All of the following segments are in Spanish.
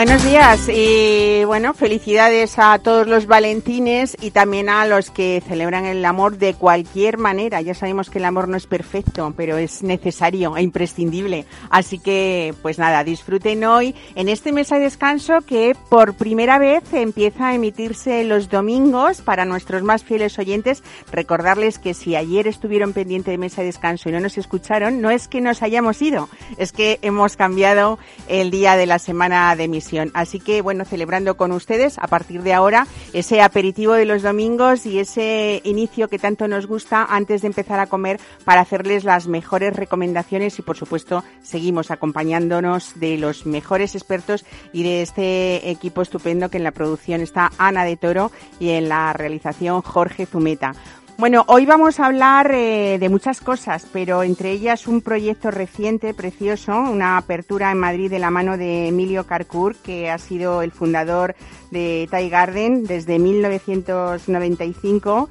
Buenos días y bueno, felicidades a todos los valentines y también a los que celebran el amor de cualquier manera. Ya sabemos que el amor no es perfecto, pero es necesario e imprescindible. Así que, pues nada, disfruten hoy en este mesa de descanso que por primera vez empieza a emitirse los domingos para nuestros más fieles oyentes. Recordarles que si ayer estuvieron pendientes de mesa de descanso y no nos escucharon, no es que nos hayamos ido, es que hemos cambiado el día de la semana de Así que, bueno, celebrando con ustedes a partir de ahora ese aperitivo de los domingos y ese inicio que tanto nos gusta antes de empezar a comer para hacerles las mejores recomendaciones y, por supuesto, seguimos acompañándonos de los mejores expertos y de este equipo estupendo que en la producción está Ana de Toro y en la realización Jorge Zumeta. Bueno, hoy vamos a hablar eh, de muchas cosas, pero entre ellas un proyecto reciente, precioso, una apertura en Madrid de la mano de Emilio Carcour, que ha sido el fundador de Thai Garden desde 1995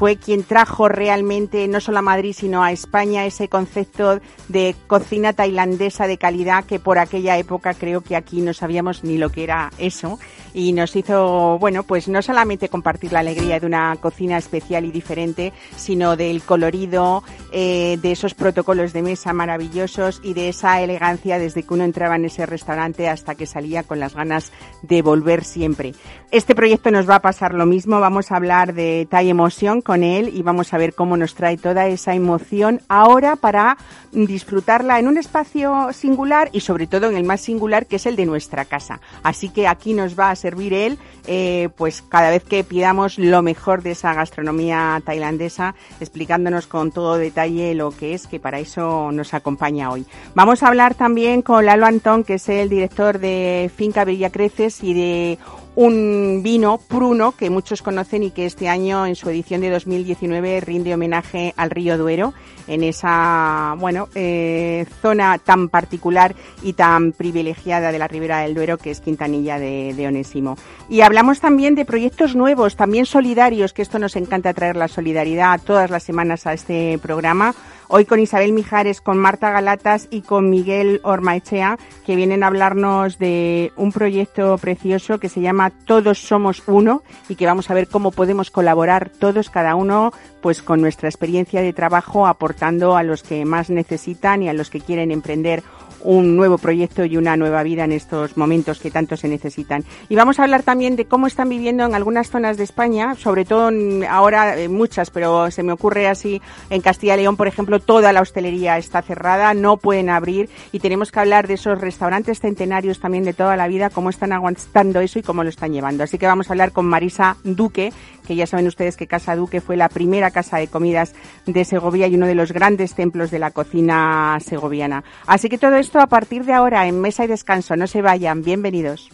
fue quien trajo realmente no solo a Madrid sino a España ese concepto de cocina tailandesa de calidad que por aquella época creo que aquí no sabíamos ni lo que era eso y nos hizo, bueno, pues no solamente compartir la alegría de una cocina especial y diferente, sino del colorido, eh, de esos protocolos de mesa maravillosos y de esa elegancia desde que uno entraba en ese restaurante hasta que salía con las ganas de volver siempre. Este proyecto nos va a pasar lo mismo, vamos a hablar de Thai Emoción con él y vamos a ver cómo nos trae toda esa emoción ahora para disfrutarla en un espacio singular y sobre todo en el más singular que es el de nuestra casa. Así que aquí nos va a servir él, eh, pues cada vez que pidamos lo mejor de esa gastronomía tailandesa, explicándonos con todo detalle lo que es, que para eso nos acompaña hoy. Vamos a hablar también con Lalo Antón, que es el director de Finca Creces y de un vino pruno que muchos conocen y que este año en su edición de 2019 rinde homenaje al río Duero en esa bueno eh, zona tan particular y tan privilegiada de la ribera del Duero que es Quintanilla de, de, Onésimo. Y hablamos también de proyectos nuevos, también solidarios, que esto nos encanta traer la solidaridad todas las semanas a este programa. Hoy con Isabel Mijares, con Marta Galatas y con Miguel Ormaechea, que vienen a hablarnos de un proyecto precioso que se llama Todos Somos Uno y que vamos a ver cómo podemos colaborar todos, cada uno, pues con nuestra experiencia de trabajo, aportando a los que más necesitan y a los que quieren emprender un nuevo proyecto y una nueva vida en estos momentos que tanto se necesitan. Y vamos a hablar también de cómo están viviendo en algunas zonas de España, sobre todo ahora muchas, pero se me ocurre así en Castilla y León, por ejemplo, toda la hostelería está cerrada, no pueden abrir y tenemos que hablar de esos restaurantes centenarios también de toda la vida, cómo están aguantando eso y cómo lo están llevando. Así que vamos a hablar con Marisa Duque, que ya saben ustedes que Casa Duque fue la primera casa de comidas de Segovia y uno de los grandes templos de la cocina segoviana. Así que todo esto a partir de ahora en Mesa y Descanso. No se vayan, bienvenidos.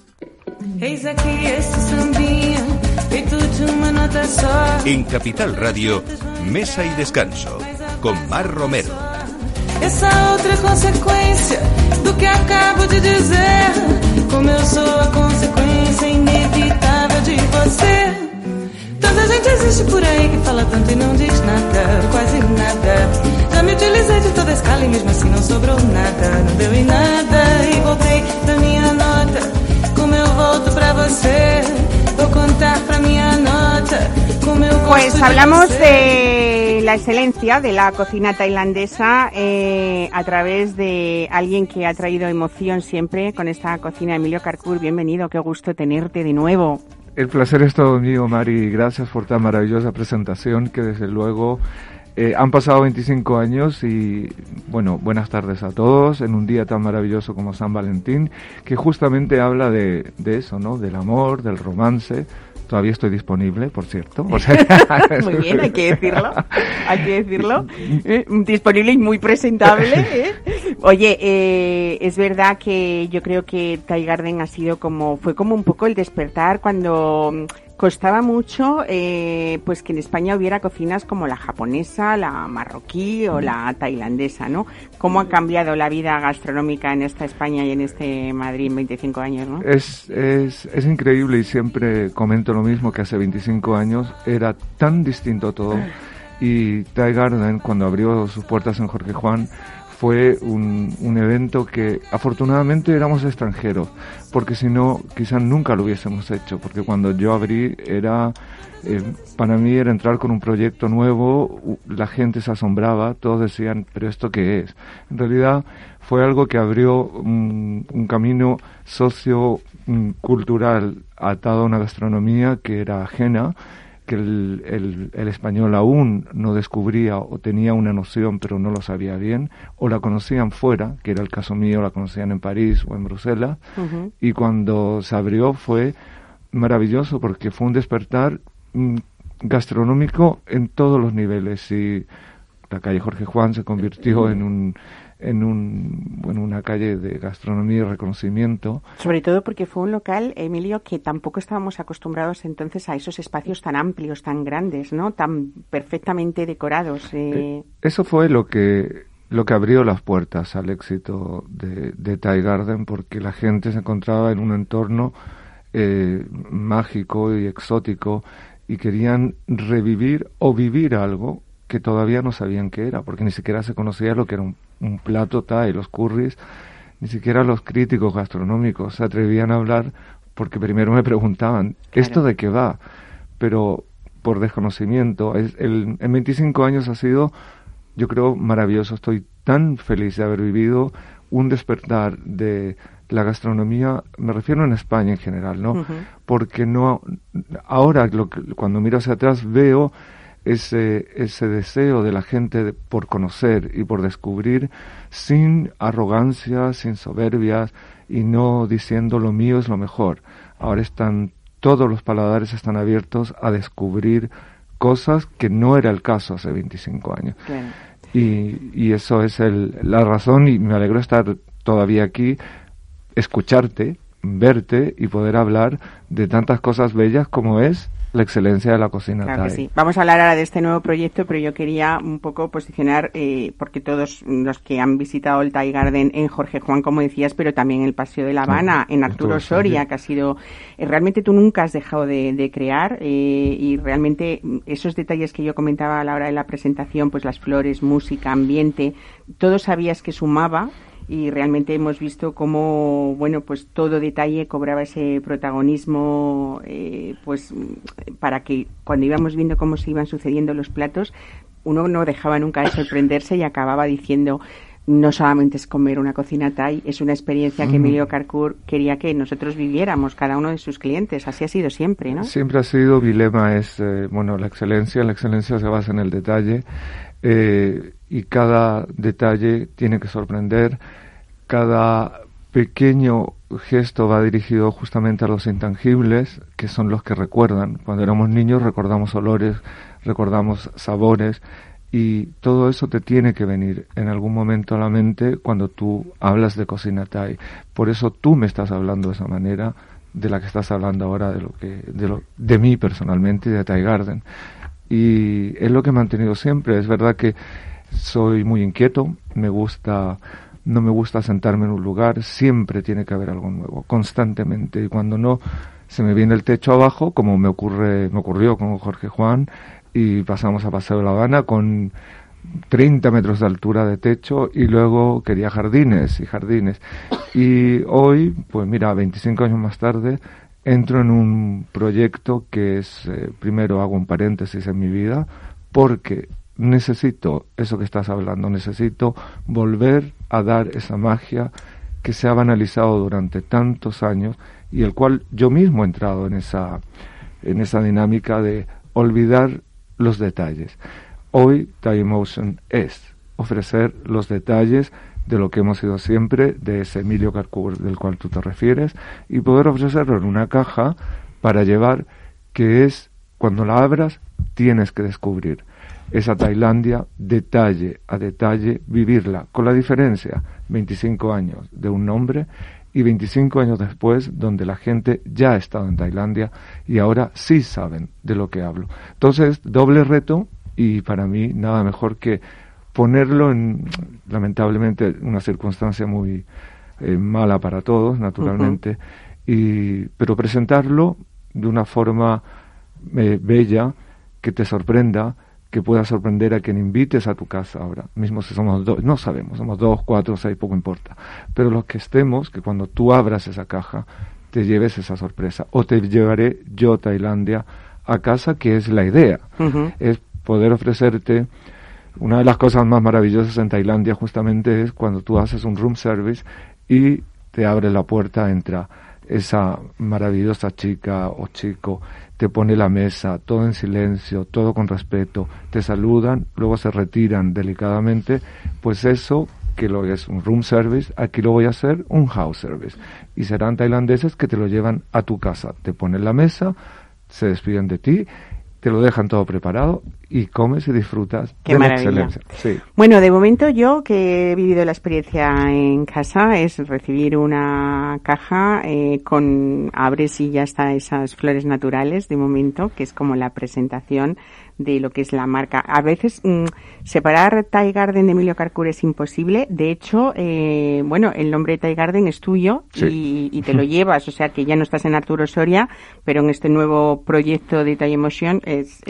En Capital Radio, Mesa y Descanso, con Mar Romero. Essa outra consequência do que acabo de dizer. Como eu sou a consequência inevitável de você. Tanta gente existe por aí que fala tanto e não diz nada, quase nada. Já me utilizei de toda a escala e mesmo assim não sobrou nada, não deu em nada. E voltei pra minha nota, como eu volto pra você. Vou contar pra minha nota, como eu Pues hablamos de la excelencia de la cocina tailandesa eh, a través de alguien que ha traído emoción siempre con esta cocina, Emilio Carcur. Bienvenido, qué gusto tenerte de nuevo. El placer es todo mío, Mari. Gracias por tan maravillosa presentación que desde luego eh, han pasado 25 años y bueno, buenas tardes a todos en un día tan maravilloso como San Valentín, que justamente habla de, de eso, ¿no? Del amor, del romance, Todavía estoy disponible, por cierto. muy bien, hay que decirlo. Hay que decirlo. Eh, disponible y muy presentable. ¿eh? Oye, eh, es verdad que yo creo que Thai Garden ha sido como, fue como un poco el despertar cuando costaba mucho eh, pues que en España hubiera cocinas como la japonesa, la marroquí o la tailandesa, ¿no? ¿Cómo ha cambiado la vida gastronómica en esta España y en este Madrid en 25 años, no? Es, es, es increíble y siempre comento lo mismo que hace 25 años era tan distinto todo y Thai Garden cuando abrió sus puertas en Jorge Juan fue un, un, evento que afortunadamente éramos extranjeros, porque si no, quizás nunca lo hubiésemos hecho, porque cuando yo abrí era, eh, para mí era entrar con un proyecto nuevo, la gente se asombraba, todos decían, pero ¿esto qué es? En realidad fue algo que abrió un, un camino socio-cultural atado a una gastronomía que era ajena, que el, el, español aún no descubría o tenía una noción pero no lo sabía bien, o la conocían fuera, que era el caso mío, la conocían en París o en Bruselas, y cuando se abrió fue maravilloso porque fue un despertar mm, gastronómico en todos los niveles y la calle Jorge Juan se convirtió en un en, un, en una calle de gastronomía y reconocimiento. Sobre todo porque fue un local, Emilio, que tampoco estábamos acostumbrados entonces a esos espacios tan amplios, tan grandes, ¿no? Tan perfectamente decorados. Eh. Eh, eso fue lo que lo que abrió las puertas al éxito de, de Thai Garden porque la gente se encontraba en un entorno eh, mágico y exótico y querían revivir o vivir algo que todavía no sabían qué era, porque ni siquiera se conocía lo que era un un plato Thai, los curries, ni siquiera los críticos gastronómicos se atrevían a hablar porque primero me preguntaban, ¿esto de qué va? Pero por desconocimiento, es, el, en 25 años ha sido, yo creo, maravilloso. Estoy tan feliz de haber vivido un despertar de la gastronomía, me refiero en España en general, ¿no? Porque no, ahora lo que, cuando miro hacia atrás veo ese, ese deseo de la gente por conocer y por descubrir sin arrogancia, sin soberbias y no diciendo lo mío es lo mejor. Ahora están, todos los paladares están abiertos a descubrir cosas que no era el caso hace 25 años. Y, y, eso es el, la razón y me alegro estar todavía aquí, escucharte, verte y poder hablar de tantas cosas bellas como es la excelencia de la cocina claro Que sí. Vamos a hablar ahora de este nuevo proyecto, pero yo quería un poco posicionar, eh, porque todos los que han visitado el Thai Garden en Jorge Juan, como decías, pero también en el Paseo de La Habana, en Arturo Soria, que ha sido, eh, realmente tú nunca has dejado de, crear eh, y realmente esos detalles que yo comentaba a la hora de la presentación, pues las flores, música, ambiente, todo sabías que sumaba y realmente hemos visto cómo bueno pues todo detalle cobraba ese protagonismo eh, pues para que cuando íbamos viendo cómo se iban sucediendo los platos uno no dejaba nunca de sorprenderse y acababa diciendo no solamente es comer una cocina Thai, es una experiencia que Emilio Carcour quería que nosotros viviéramos, cada uno de sus clientes. Así ha sido siempre, ¿no? Siempre ha sido, mi lema es, eh, bueno, la excelencia, la excelencia se basa en el detalle eh, y cada detalle tiene que sorprender cada pequeño gesto va dirigido justamente a los intangibles, que son los que recuerdan. Cuando éramos niños recordamos olores, recordamos sabores, y todo eso te tiene que venir en algún momento a la mente cuando tú hablas de cocina Thai. Por eso tú me estás hablando de esa manera de la que estás hablando ahora de lo que de lo de mí personalmente de Thai Garden. Y es lo que he mantenido siempre, es verdad que soy muy inquieto, me gusta no me gusta sentarme en un lugar, siempre tiene que haber algo nuevo, constantemente. Y cuando no, se me viene el techo abajo, como me ocurre, me ocurrió con Jorge Juan, y pasamos a Paseo de La Habana con 30 metros de altura de techo y luego quería jardines y jardines. Y hoy, pues mira, 25 años más tarde, entro en un proyecto que es, eh, primero hago un paréntesis en mi vida, porque necesito eso que estás hablando, necesito volver a dar esa magia que se ha banalizado durante tantos años y el cual yo mismo he entrado en esa, en esa dinámica de olvidar los detalles. Hoy Time Motion es ofrecer los detalles de lo que hemos sido siempre, de ese Emilio Carcour del cual tú te refieres, y poder ofrecerlo en una caja para llevar que es, cuando la abras, tienes que descubrir esa Tailandia detalle a detalle, vivirla, con la diferencia, 25 años de un nombre y 25 años después donde la gente ya ha estado en Tailandia y ahora sí saben de lo que hablo. Entonces, doble reto y para mí nada mejor que ponerlo en, lamentablemente, una circunstancia muy eh, mala para todos, naturalmente, y, pero presentarlo de una forma eh, bella que te sorprenda, que pueda sorprender a quien invites a tu casa ahora, mismo si somos dos, no sabemos, somos dos, cuatro, seis, poco importa, pero los que estemos, que cuando tú abras esa caja, te lleves esa sorpresa, o te llevaré yo a Tailandia a casa, que es la idea, es poder ofrecerte una de las cosas más maravillosas en Tailandia justamente es cuando tú haces un room service y te abre la puerta, entra esa maravillosa chica o chico te pone la mesa, todo en silencio, todo con respeto, te saludan, luego se retiran delicadamente, pues eso que lo es un room service, aquí lo voy a hacer un house service. Y serán tailandeses que te lo llevan a tu casa, te ponen la mesa, se despiden de ti te lo dejan todo preparado y comes y disfrutas Qué maravilla. Bueno, de momento yo que he vivido la experiencia en casa es recibir una caja eh, con abres y ya está esas flores naturales de momento, que es como la presentación de lo que es la marca. A veces mm, separar Thai Garden de Emilio Carcur es imposible. De hecho, eh, bueno, el nombre de Thai Garden es tuyo y, te lo llevas. O sea que ya no estás en Arturo Soria, pero en este nuevo proyecto de Thai Emotion es...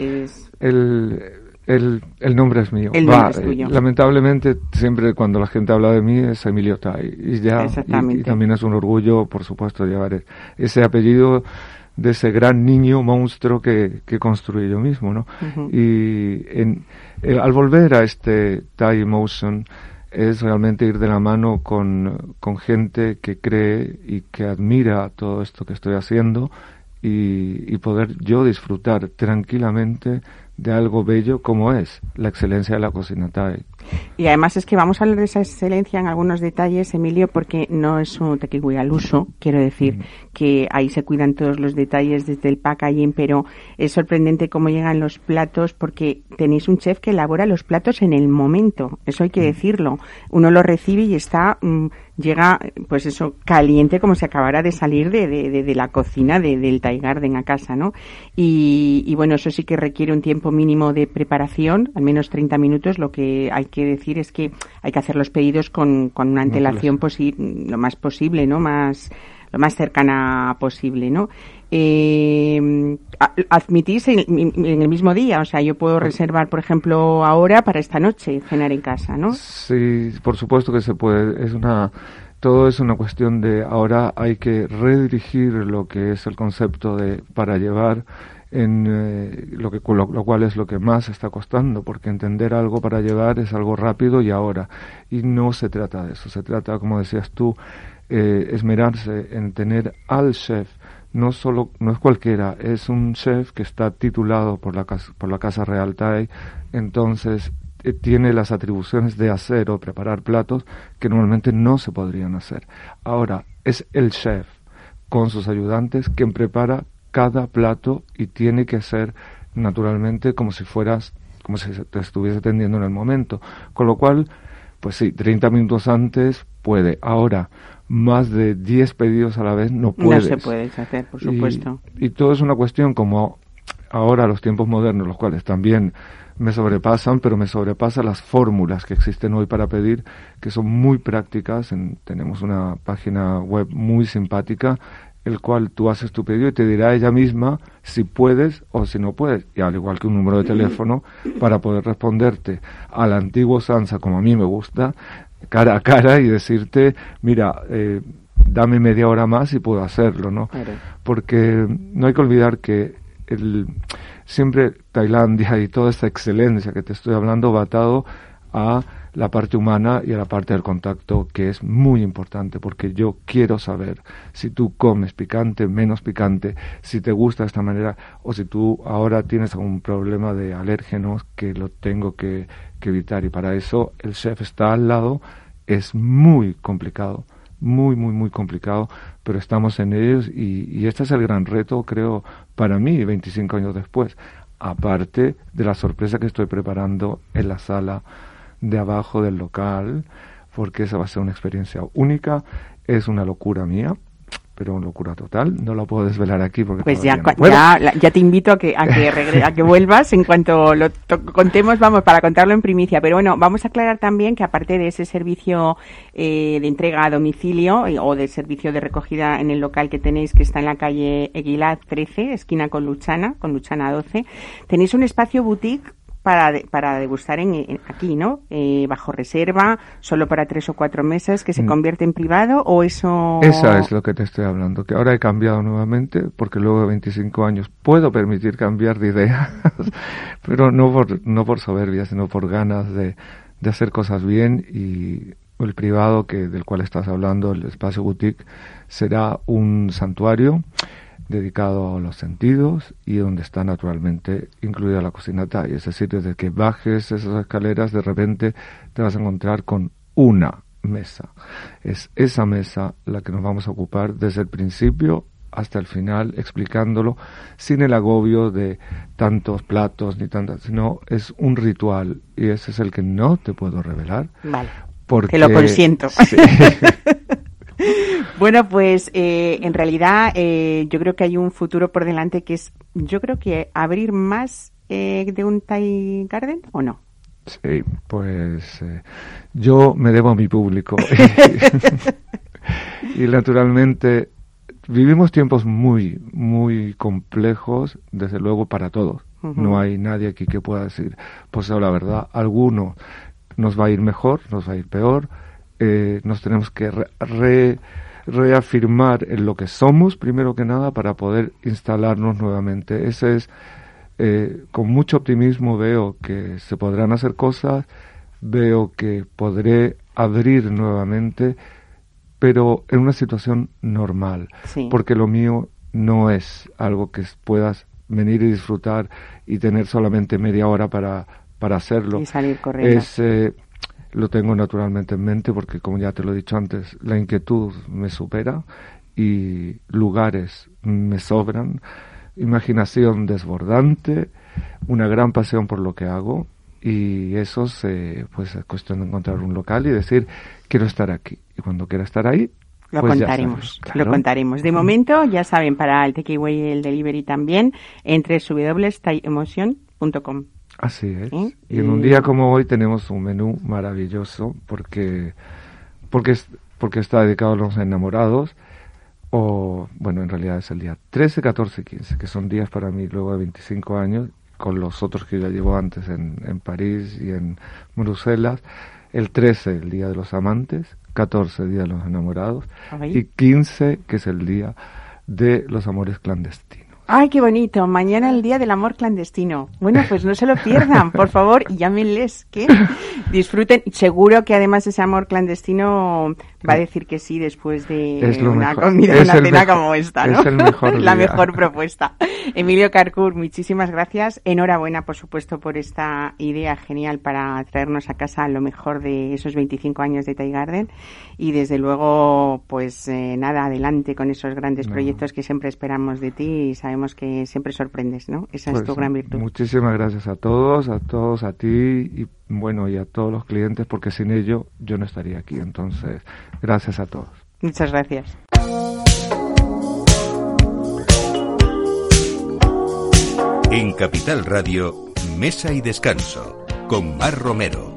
El, el, nombre es mío. El nombre es tuyo. Lamentablemente, siempre cuando la gente habla de mí es Emilio Tai. Y ya, y, también es un orgullo, por supuesto, llevar ese apellido de ese gran niño monstruo que, que construí yo mismo, ¿no? Y en, eh, al volver a este Thai Emotion es realmente ir de la mano con, con gente que cree y que admira todo esto que estoy haciendo y, y poder yo disfrutar tranquilamente de algo bello como es la excelencia de la cocina Thai. Y además es que vamos a hablar de esa excelencia en algunos detalles, Emilio, porque no es un tequigui al uso, quiero decir, mm. que ahí se cuidan todos los detalles desde el packaging, pero es sorprendente cómo llegan los platos porque tenéis un chef que elabora los platos en el momento, eso hay que mm. decirlo. Uno lo recibe y está... Mm, llega, pues eso, caliente como si acabara de salir de, de, de la cocina de, del Thai Garden a casa, ¿no? Y, y, bueno, eso sí que requiere un tiempo mínimo de preparación, al menos 30 minutos. Lo que hay que decir es que hay que hacer los pedidos con, con una antelación lo más posible, ¿no? Más, más cercana posible, ¿no? Eh, admitís en, el mismo día, o sea, yo puedo reservar, por ejemplo, ahora para esta noche cenar en casa, ¿no? Sí, por supuesto que se puede. Es una todo es una cuestión de ahora hay que redirigir lo que es el concepto de para llevar en eh, lo que lo, cual es lo que más está costando porque entender algo para llevar es algo rápido y ahora y no se trata de eso se trata como decías tú eh, esmerarse en tener al chef no solo no es cualquiera, es un chef que está titulado por la casa, por la casa real Thai, entonces eh, tiene las atribuciones de hacer o preparar platos que normalmente no se podrían hacer. Ahora es el chef con sus ayudantes quien prepara cada plato y tiene que ser naturalmente como si fueras como si te estuviese atendiendo en el momento, con lo cual pues sí, 30 minutos antes puede. Ahora, más de 10 pedidos a la vez no puedes. No se puede hacer, por supuesto. Y, todo es una cuestión como ahora los tiempos modernos, los cuales también me sobrepasan, pero me sobrepasan las fórmulas que existen hoy para pedir, que son muy prácticas. tenemos una página web muy simpática, el cual tú haces tu pedido y te dirá ella misma si puedes o si no puedes. Y al igual que un número de teléfono para poder responderte al antiguo Sansa, como a mí me gusta, cara a cara y decirte, mira, eh, dame media hora más y puedo hacerlo, ¿no? Porque no hay que olvidar que el, siempre Tailandia y toda esta excelencia que te estoy hablando va atado a la parte humana y a la parte del contacto, que es muy importante, porque yo quiero saber si tú comes picante, menos picante, si te gusta de esta manera, o si tú ahora tienes algún problema de alérgenos que lo tengo que, evitar. Y para eso el chef está al lado, es muy complicado, muy, muy, muy complicado, pero estamos en ellos y, y este es el gran reto, creo, para mí, 25 años después, aparte de la sorpresa que estoy preparando en la sala de abajo del local, porque esa va a ser una experiencia única. es una locura mía, pero locura total. No lo puedo desvelar aquí porque pues ya, no ya, ya, te invito a que a que, a que vuelvas en cuanto lo contemos, vamos, para contarlo en primicia. Pero bueno, vamos a aclarar también que aparte de ese servicio eh, de entrega a domicilio eh, o de servicio de recogida en el local que tenéis, que está en la calle Eguilad 13, esquina con Luchana, con Luchana 12, tenéis un espacio boutique para, para degustar en, aquí, ¿no? Eh, bajo reserva, solo para tres o cuatro meses, que se mm. convierte en privado o eso... Esa es lo que te estoy hablando, que ahora he cambiado nuevamente porque luego de 25 años puedo permitir cambiar de idea, pero no por, no por soberbia, sino por ganas de, de hacer cosas bien y el privado que del cual estás hablando, el espacio boutique, será un santuario dedicado a los sentidos y donde está naturalmente incluida la cocinata. Y es decir, desde que bajes esas escaleras, de repente te vas a encontrar con una mesa. Es esa mesa la que nos vamos a ocupar desde el principio hasta el final, explicándolo sin el agobio de tantos platos ni tantas, sino es un ritual y ese es el que no te puedo revelar. Vale. Porque lo consiento. bueno, pues eh, en realidad eh, yo creo que hay un futuro por delante que es, yo creo que abrir más eh, de un Thai Garden o no. Sí, pues yo me debo a mi público. y naturalmente vivimos tiempos muy, muy complejos, desde luego para todos. No hay nadie aquí que pueda decir, pues la verdad, alguno nos va a ir mejor, nos va a ir peor, eh, nos tenemos que reafirmar en lo que somos, primero que nada, para poder instalarnos nuevamente. Ese es, eh, con mucho optimismo veo que se podrán hacer cosas, veo que podré abrir nuevamente, pero en una situación normal, porque lo mío no es algo que puedas venir y disfrutar y tener solamente media hora para, para hacerlo. Y salir corriendo. Es, eh, lo tengo naturalmente en mente porque, como ya te lo he dicho antes, la inquietud me supera y lugares me sobran, imaginación desbordante, una gran pasión por lo que hago y eso se, pues es cuestión de encontrar un local y decir quiero estar aquí y cuando quiera estar ahí lo pues contaremos, lo contaremos. De momento, ya saben, para el takeaway y el delivery también, entre www.emotion.com. Así es. Y en un día como hoy tenemos un menú maravilloso porque, porque, porque está dedicado a los enamorados. O, bueno, en realidad es el día 13, 14 y 15, que son días para mí luego de 25 años, con los otros que yo llevo antes en, en París y en Bruselas. El 13, el Día de los Amantes, 14, Día de los Enamorados, y 15, que es el Día de los Amores Clandestinos. Ay, qué bonito. Mañana el día del amor clandestino. Bueno, pues no se lo pierdan, por favor, y llámenles que disfruten. Seguro que además ese amor clandestino va a decir que sí después de una comida, una cena como esta, ¿no? La mejor propuesta. Emilio Carcur, muchísimas gracias. Enhorabuena, por supuesto, por esta idea genial para traernos a casa lo mejor de esos 25 años de Thai Garden. Y desde luego, pues eh, nada, adelante con esos grandes proyectos que siempre esperamos de ti y sabemos que siempre sorprendes, ¿no? Esa es tu pues, gran virtud. Muchísimas gracias a todos, a todos, a ti y bueno, y a todos los clientes, porque sin ello yo no estaría aquí. Entonces, gracias a todos. Muchas gracias. En Capital Radio, Mesa y Descanso, con Mar Romero.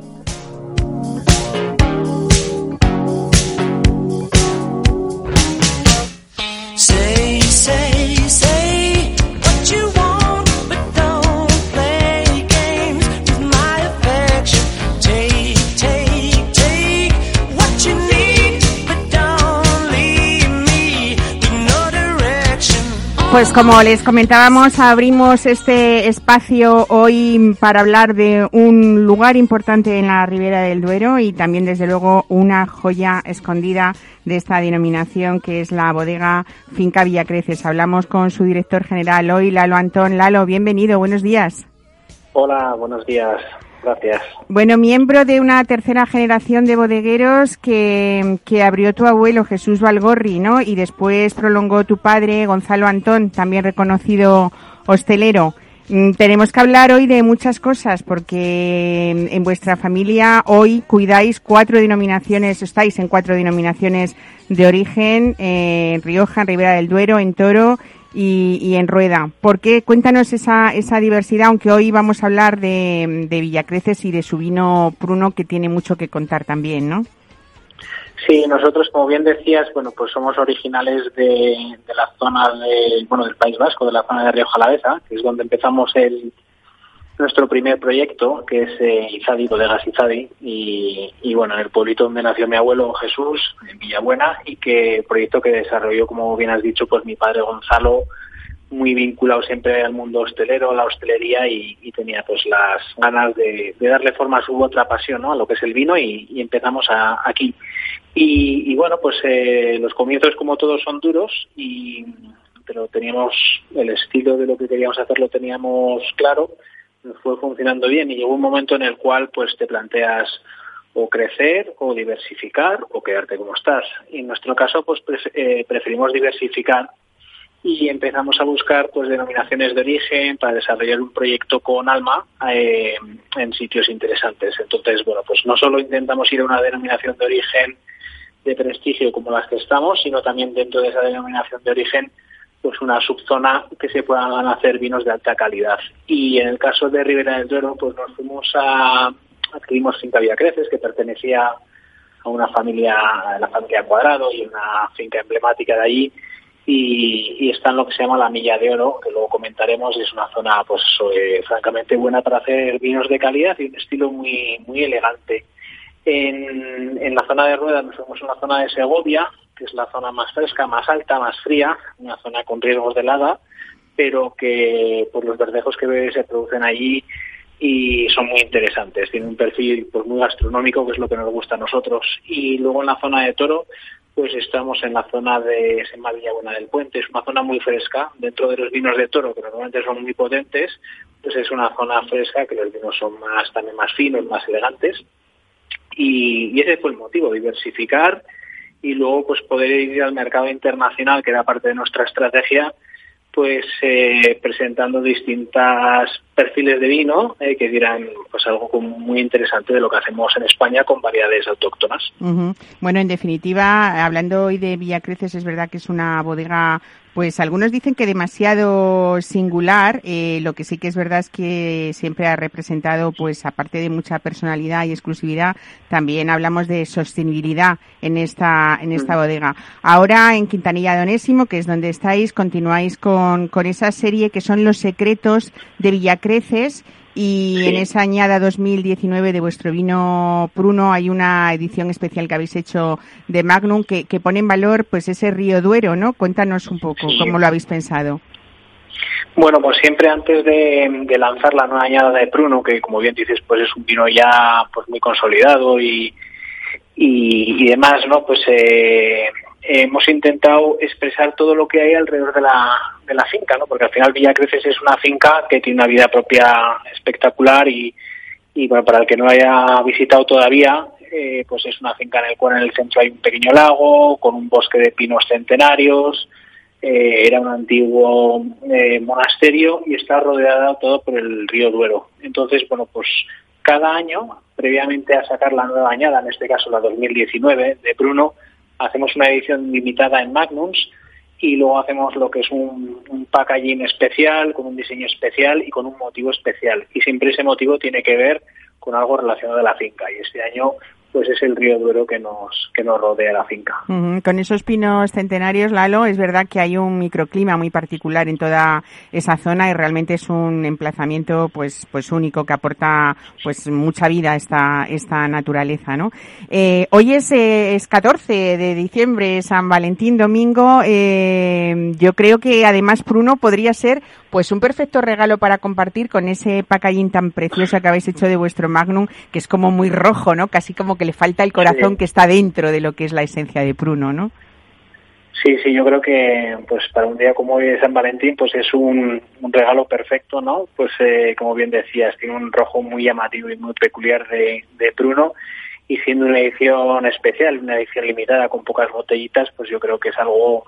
Pues como les comentábamos, abrimos este espacio hoy para hablar de un lugar importante en la Ribera del Duero y también desde luego una joya escondida de esta denominación que es la bodega Finca Villacreces. Hablamos con su director general hoy, Lalo Antón. Lalo, bienvenido, buenos días. Hola, buenos días. Gracias. Bueno, miembro de una tercera generación de bodegueros que, que, abrió tu abuelo Jesús Valgorri, ¿no? Y después prolongó tu padre Gonzalo Antón, también reconocido hostelero. Mm, tenemos que hablar hoy de muchas cosas porque en vuestra familia hoy cuidáis cuatro denominaciones, estáis en cuatro denominaciones de origen, eh, en Rioja, en Ribera del Duero, en Toro y, en Rueda. ¿Por qué? Cuéntanos esa, esa diversidad, aunque hoy vamos a hablar de, de Villacreces y de su vino Pruno que tiene mucho que contar también, ¿no? Sí, nosotros, como bien decías, bueno, pues somos originales de, la zona de, bueno, del País Vasco, de la zona de Río Jalaveza, que es donde empezamos el nuestro primer proyecto, que es eh, Izadi, Bodegas Izadi, y, bueno, en el pueblito donde nació mi abuelo Jesús, en Villabuena, y que proyecto que desarrolló, como bien has dicho, pues mi padre Gonzalo, muy vinculado siempre al mundo hostelero, la hostelería y, tenía pues las ganas de, darle forma a su otra pasión, ¿no? A lo que es el vino y, empezamos aquí. Y, bueno, pues eh, los comienzos como todos son duros y pero teníamos el estilo de lo que queríamos hacer lo teníamos claro, fue funcionando bien y llegó un momento en el cual pues te planteas o crecer o diversificar o quedarte como estás. Y en nuestro caso pues eh, preferimos diversificar y empezamos a buscar pues denominaciones de origen para desarrollar un proyecto con alma eh, en sitios interesantes. Entonces, bueno, pues no solo intentamos ir a una denominación de origen de prestigio como las que estamos, sino también dentro de esa denominación de origen pues una subzona que se puedan hacer vinos de alta calidad. Y en el caso de Ribera del Duero, pues nos fuimos a adquirimos Finca Creces, que pertenecía a una familia, a la familia Cuadrado y una finca emblemática de allí, y, está en lo que se llama la Milla de Oro, que luego comentaremos, y es una zona pues francamente buena para hacer vinos de calidad y un estilo muy muy elegante. En, en la zona de Rueda nos vemos en la zona de Segovia, es la zona más fresca, más alta, más fría, una zona con riesgos de helada, pero que por los verdejos que se producen allí y son muy interesantes. Tiene un perfil pues muy gastronómico, que es lo que nos gusta a nosotros. Y luego en la zona de Toro pues estamos en la zona de Sema Villabuena del Puente, es una zona muy fresca, dentro de los vinos de toro, que normalmente son muy potentes, pues es una zona fresca que los vinos son más también más finos, más elegantes, y, ese fue el motivo, diversificar y luego pues poder ir al mercado internacional, que era parte de nuestra estrategia, pues eh, presentando distintas perfiles de vino eh, que dirán pues algo muy interesante de lo que hacemos en España con variedades autóctonas. Bueno, en definitiva, hablando hoy de Villacreces, es verdad que es una bodega pues algunos dicen que demasiado singular. Eh, lo que sí que es verdad es que siempre ha representado, pues aparte de mucha personalidad y exclusividad, también hablamos de sostenibilidad en esta en esta mm. bodega. Ahora en Quintanilla de Onésimo, que es donde estáis, continuáis con, con esa serie que son los secretos de Villacreces y en esa añada 2019 de vuestro vino Pruno hay una edición especial que habéis hecho de Magnum que, pone en valor pues ese río Duero, ¿no? Cuéntanos un poco cómo lo habéis pensado. Bueno, pues siempre antes de, lanzar la nueva añada de Pruno, que como bien dices, pues es un vino ya pues muy consolidado y, y, demás, ¿no? Pues eh, hemos intentado expresar todo lo que hay alrededor de la, de la finca, ¿no? Porque al final Villa Creces es una finca que tiene una vida propia espectacular y, bueno, para el que no haya visitado todavía, eh, pues es una finca en el cual en el centro hay un pequeño lago con un bosque de pinos centenarios, eh, era un antiguo eh, monasterio y está rodeada todo por el río Duero. Entonces, bueno, pues cada año, previamente a sacar la nueva añada, en este caso la 2019 de Bruno, hacemos una edición limitada en Magnums y luego hacemos lo que es un, packaging especial, con un diseño especial y con un motivo especial. Y siempre ese motivo tiene que ver con algo relacionado a la finca. Y este año pues es el río Duero que nos que nos rodea la finca. Con esos pinos centenarios, Lalo, es verdad que hay un microclima muy particular en toda esa zona y realmente es un emplazamiento pues pues único que aporta pues mucha vida a esta esta naturaleza, ¿no? Eh, hoy es, eh, es 14 de diciembre, San Valentín, domingo. Eh, yo creo que además Bruno podría ser pues un perfecto regalo para compartir con ese packaging tan precioso que habéis hecho de vuestro Magnum, que es como muy rojo, ¿no? Casi como que le falta el corazón que está dentro de lo que es la esencia de Pruno, ¿no? Sí, sí, yo creo que pues para un día como hoy de San Valentín pues es un, regalo perfecto, ¿no? Pues eh, como bien decías, tiene un rojo muy llamativo y muy peculiar de, de Pruno y siendo una edición especial, una edición limitada con pocas botellitas, pues yo creo que es algo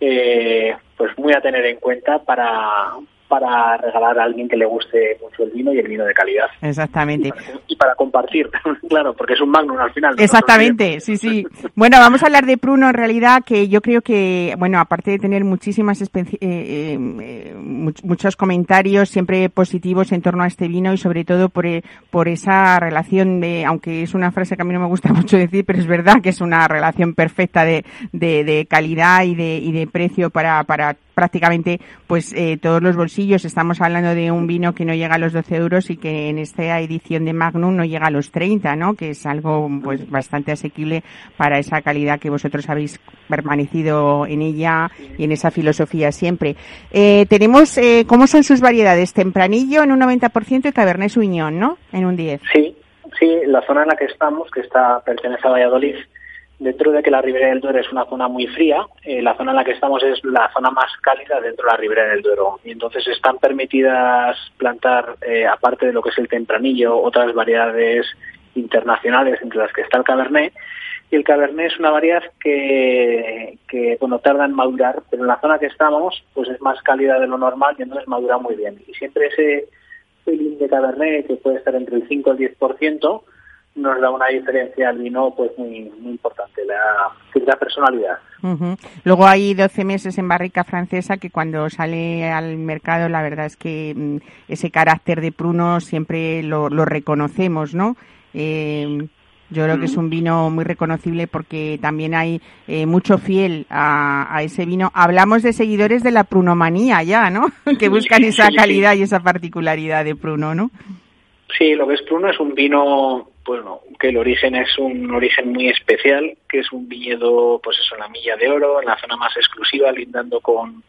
eh, pues muy a tener en cuenta para, para regalar a alguien que le guste mucho el vino y el vino de calidad. Exactamente. Y para, compartir, claro, porque es un magnum al final. Exactamente, sí, sí. Bueno, vamos a hablar de Pruno en realidad, que yo creo que, bueno, aparte de tener muchísimas eh, eh, muchos comentarios siempre positivos en torno a este vino y sobre todo por, eh, por esa relación de, aunque es una frase que a mí no me gusta mucho decir, pero es verdad que es una relación perfecta de, de, de calidad y de, y de precio para, para prácticamente pues eh, todos los bolsillos. Estamos hablando de un vino que no llega a los 12 euros y que en esta edición de Magnum no llega a los 30, ¿no? Que es algo pues bastante asequible para esa calidad que vosotros habéis permanecido en ella y en esa filosofía siempre. Eh, tenemos, eh, ¿cómo son sus variedades? Tempranillo en un 90% y Cabernet Sauvignon, ¿no? En un 10. Sí, sí, la zona en la que estamos, que está pertenece a Valladolid, Dentro de que la Ribera del Duero es una zona muy fría, eh, la zona en la que estamos es la zona más cálida dentro de la Ribera del Duero. Y entonces están permitidas plantar, eh, aparte de lo que es el tempranillo, otras variedades internacionales, entre las que está el Cabernet. Y el Cabernet es una variedad que, que bueno, tarda en madurar, pero en la zona que estamos, pues es más cálida de lo normal y entonces madura muy bien. Y siempre ese pelín de Cabernet, que puede estar entre el 5 y el 10%, nos da una diferencia al vino pues muy, muy importante, la, la personalidad. Luego hay 12 meses en barrica francesa que cuando sale al mercado la verdad es que mm, ese carácter de pruno siempre lo, reconocemos, ¿no? Eh, yo creo que es un vino muy reconocible porque también hay eh, mucho fiel a, a, ese vino. Hablamos de seguidores de la prunomanía ya, ¿no? que buscan esa calidad y esa particularidad de pruno, ¿no? Sí, lo que es pruno es un vino bueno, que el origen es un origen muy especial, que es un viñedo, pues eso, en la Milla de Oro, en la zona más exclusiva, lindando con,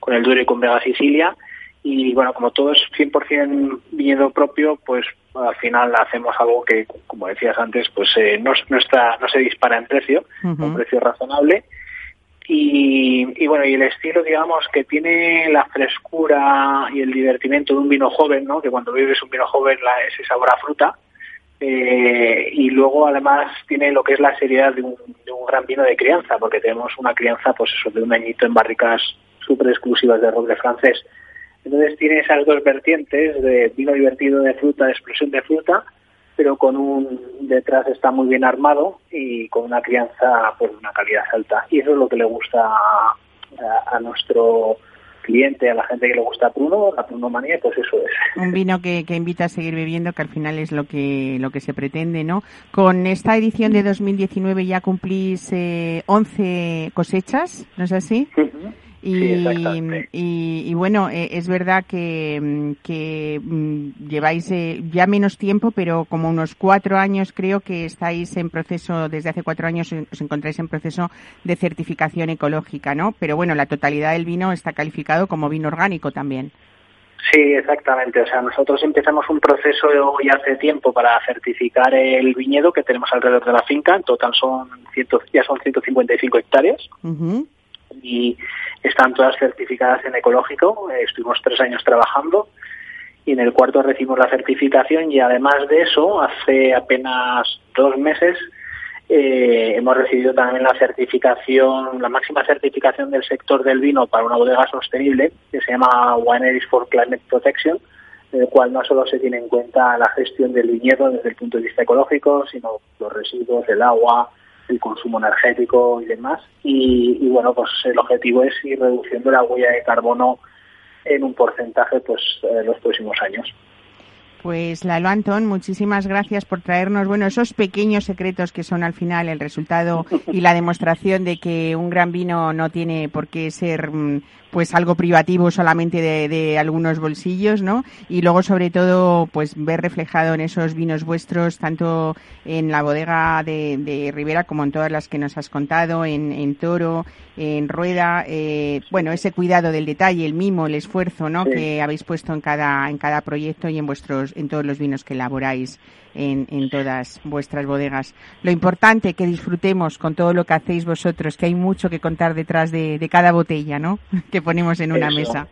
con el Duero y con Vega Sicilia. Y bueno, como todo es 100% viñedo propio, pues al final hacemos algo que, como decías antes, pues eh, no, no, está, no se dispara en precio, un precio razonable. Y, y, bueno, y el estilo, digamos, que tiene la frescura y el divertimiento de un vino joven, ¿no? Que cuando bebes un vino joven la, ese sabor a fruta, eh, y luego además tiene lo que es la seriedad de un, gran vino de crianza, porque tenemos una crianza pues eso de un añito en barricas súper exclusivas de roble francés. Entonces tiene esas dos vertientes de vino divertido de fruta, de explosión de fruta, pero con un detrás está muy bien armado y con una crianza pues una calidad alta. Y eso es lo que le gusta a nuestro cliente, a la gente que le gusta Pruno, la Pruno Manía, pues eso es. Un vino que, que invita a seguir bebiendo, que al final es lo que, lo que se pretende, ¿no? Con esta edición de 2019 ya cumplís eh, 11 cosechas, ¿no es así? Y, y, bueno, eh, es verdad que, mm, que mm, lleváis eh, ya menos tiempo, pero como unos cuatro años creo que estáis en proceso, desde hace cuatro años os encontráis en proceso de certificación ecológica, ¿no? Pero bueno, la totalidad del vino está calificado como vino orgánico también. Sí, exactamente. O sea, nosotros empezamos un proceso ya hace tiempo para certificar el viñedo que tenemos alrededor de la finca. En total son ciento, ya son 155 hectáreas y están todas certificadas en ecológico. Eh, estuvimos tres años trabajando y en el cuarto recibimos la certificación y además de eso, hace apenas dos meses eh, hemos recibido también la certificación, la máxima certificación del sector del vino para una bodega sostenible que se llama Wineries for Climate Protection, en el cual no solo se tiene en cuenta la gestión del viñedo desde el punto de vista ecológico, sino los residuos, el agua, el consumo energético y demás. Y, bueno, pues el objetivo es ir reduciendo la huella de carbono en un porcentaje pues en los próximos años. Pues Lalo Antón, muchísimas gracias por traernos, bueno, esos pequeños secretos que son al final el resultado y la demostración de que un gran vino no tiene por qué ser mm, pues algo privativo solamente de, algunos bolsillos, ¿no? Y luego sobre todo pues ver reflejado en esos vinos vuestros tanto en la bodega de, de Rivera como en todas las que nos has contado, en, en Toro, en Rueda, eh, bueno ese cuidado del detalle, el mimo, el esfuerzo, ¿no? Que habéis puesto en cada en cada proyecto y en vuestros en todos los vinos que elaboráis en, en todas vuestras bodegas. Lo importante que disfrutemos con todo lo que hacéis vosotros, que hay mucho que contar detrás de, de cada botella, ¿no? Que ponemos en una mesa.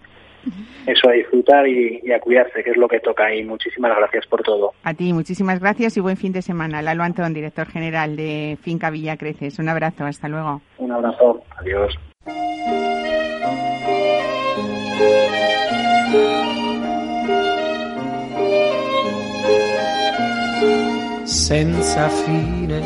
Eso, a disfrutar y, a cuidarse, que es lo que toca. Y muchísimas gracias por todo. A ti, muchísimas gracias y buen fin de semana. Lalo Antón, director general de Finca Villa Creces. Un abrazo, hasta luego. Un abrazo, adiós. Senza fine.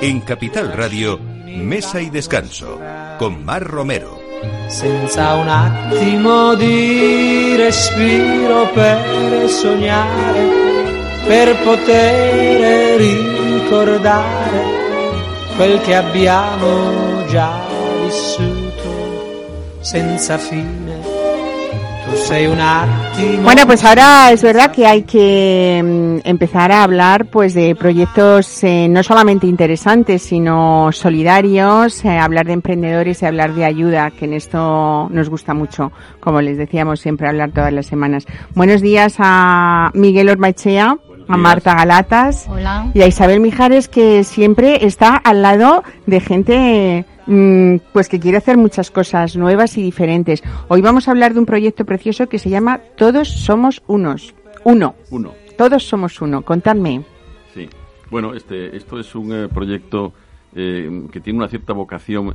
En Capital Radio, Mesa y Descanso, con Mar Romero. Senza un attimo di respiro per sognare, per poter ricordare quel che abbiamo già vissuto senza fine. Bueno, pues ahora es verdad que hay que mm, empezar a hablar pues de proyectos eh, no solamente interesantes, sino solidarios, eh, hablar de emprendedores y hablar de ayuda, que en esto nos gusta mucho, como les decíamos siempre hablar todas las semanas. Buenos días a Miguel Ormachea a Marta Galatas y a Isabel Mijares que siempre está al lado de gente pues que quiere hacer muchas cosas nuevas y diferentes. Hoy vamos a hablar de un proyecto precioso que se llama Todos somos unos. Uno. Uno. Todos somos uno. Contadme. Sí. Bueno, este, esto es un eh, proyecto eh, que tiene una cierta vocación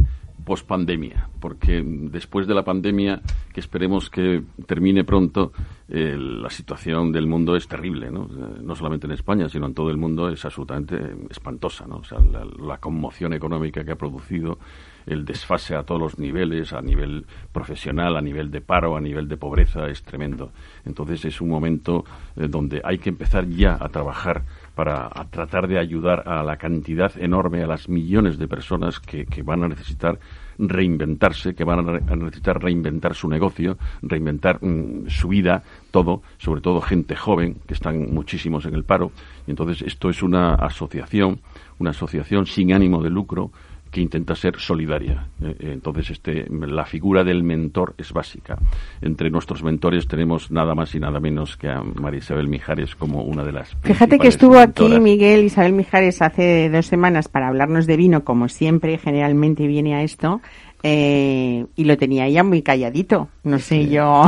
pospandemia, porque después de la pandemia, que esperemos que termine pronto, eh, la situación del mundo es terrible, ¿no? no solamente en España, sino en todo el mundo es absolutamente espantosa, ¿no? O sea, la, conmoción económica que ha producido, el desfase a todos los niveles, a nivel profesional, a nivel de paro, a nivel de pobreza, es tremendo. Entonces es un momento eh, donde hay que empezar ya a trabajar para tratar de ayudar a la cantidad enorme, a las millones de personas que, que van a necesitar reinventarse, que van a, necesitar reinventar su negocio, reinventar mm, su vida, todo, sobre todo gente joven, que están muchísimos en el paro. Y entonces esto es una asociación, una asociación sin ánimo de lucro, que intenta ser solidaria. Eh, eh, entonces, este, la figura del mentor es básica. Entre nuestros mentores tenemos nada más y nada menos que a María Isabel Mijares como una de las. Fíjate que estuvo aquí Miguel Isabel Mijares hace dos semanas para hablarnos de vino, como siempre, generalmente viene a esto. Eh, y lo tenía ella muy calladito, no sé yo.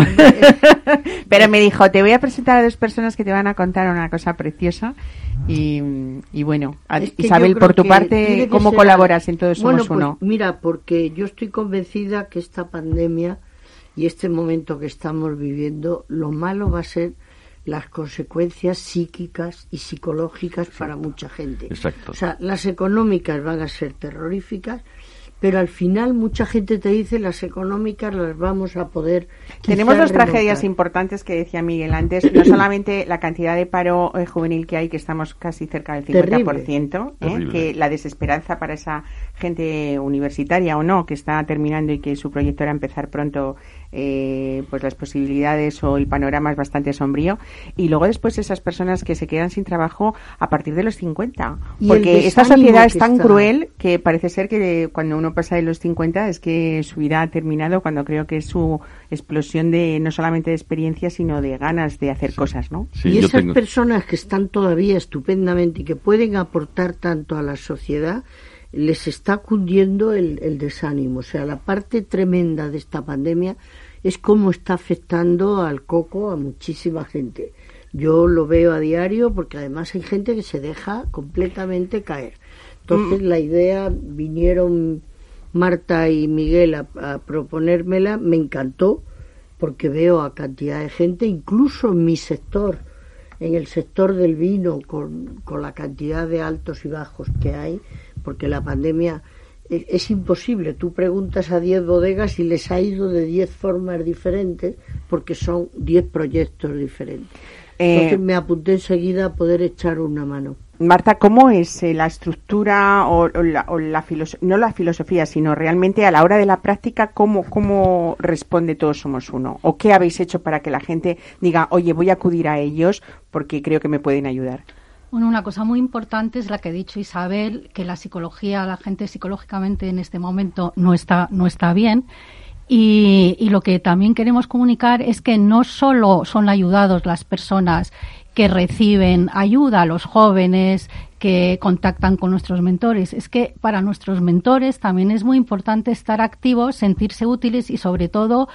Pero me dijo, te voy a presentar a dos personas que te van a contar una cosa preciosa y, bueno, Isabel, por tu parte, ¿cómo colaboras en Todos Somos pues Uno? Mira, porque yo estoy convencida que esta pandemia y este momento que estamos viviendo, lo malo va a ser las consecuencias psíquicas y psicológicas para mucha gente. Exacto. O sea, las económicas van a ser terroríficas, pero al final mucha gente te dice las económicas las vamos a poder. Tenemos dos tragedias importantes que decía Miguel antes, no solamente la cantidad de paro eh, juvenil que hay, que estamos casi cerca del 50%, ¿eh? que la desesperanza para esa gente universitaria o no, que está terminando y que su proyecto era empezar pronto eh, pues las posibilidades o el panorama es bastante sombrío. Y luego después esas personas que se quedan sin trabajo a partir de los 50 porque esta sociedad es tan cruel que parece ser que cuando uno pasa de los 50 es que su vida ha terminado cuando creo que es su explosión de no solamente de experiencia sino de ganas de hacer cosas ¿no? y esas personas que están todavía estupendamente y que pueden aportar tanto a la sociedad les está cundiendo el, desánimo. O sea, la parte tremenda de esta pandemia es cómo está afectando al coco a muchísima gente. Yo lo veo a diario porque además hay gente que se deja completamente caer. Entonces mm. la idea, vinieron Marta y Miguel a, a, proponérmela, me encantó porque veo a cantidad de gente, incluso en mi sector, en el sector del vino, con, con la cantidad de altos y bajos que hay, porque la pandemia es, imposible. Tú preguntas a 10 bodegas y les ha ido de 10 formas diferentes porque son 10 proyectos diferentes. Eh, Entonces me apunté enseguida a poder echar una mano. Marta, ¿cómo es eh, la estructura o, la, no la filosofía, sino realmente a la hora de la práctica, cómo, cómo responde Todos Somos Uno? ¿O qué habéis hecho para que la gente diga, oye, voy a acudir a ellos porque creo que me pueden ayudar? Bueno, una cosa muy importante es la que ha dicho Isabel, que la psicología, la gente psicológicamente en este momento no está, no está bien. Y, y, lo que también queremos comunicar es que no solo son ayudados las personas que reciben ayuda, los jóvenes que contactan con nuestros mentores, es que para nuestros mentores también es muy importante estar activos, sentirse útiles y sobre todo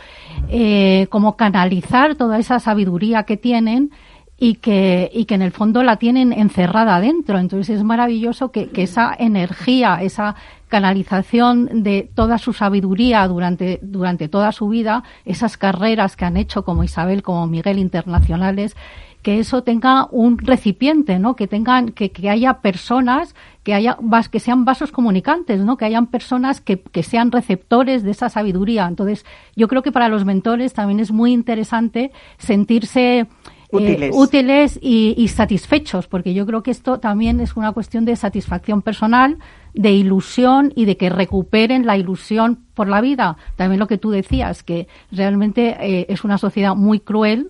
eh, como canalizar toda esa sabiduría que tienen y que, y que en el fondo la tienen encerrada adentro. Entonces es maravilloso que, que esa energía, esa canalización de toda su sabiduría durante, durante toda su vida, esas carreras que han hecho como Isabel, como Miguel internacionales, que eso tenga un recipiente, ¿no? Que tengan, que, que haya personas, que haya, que sean vasos comunicantes, ¿no? Que hayan personas que, que sean receptores de esa sabiduría. Entonces, yo creo que para los mentores también es muy interesante sentirse, Útiles. eh, útiles y, y satisfechos, porque yo creo que esto también es una cuestión de satisfacción personal, de ilusión y de que recuperen la ilusión por la vida. También lo que tú decías, que realmente eh, es una sociedad muy cruel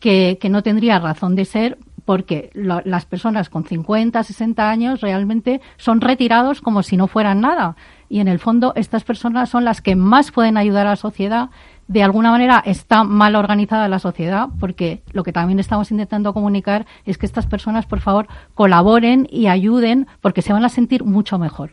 que, que no tendría razón de ser porque lo- las personas con 50, 60 años realmente son retirados como si no fueran nada. Y en el fondo estas personas son las que más pueden ayudar a la sociedad. De alguna manera está mal organizada la sociedad porque lo que también estamos intentando comunicar es que estas personas, por favor, colaboren y ayuden porque se van a sentir mucho mejor.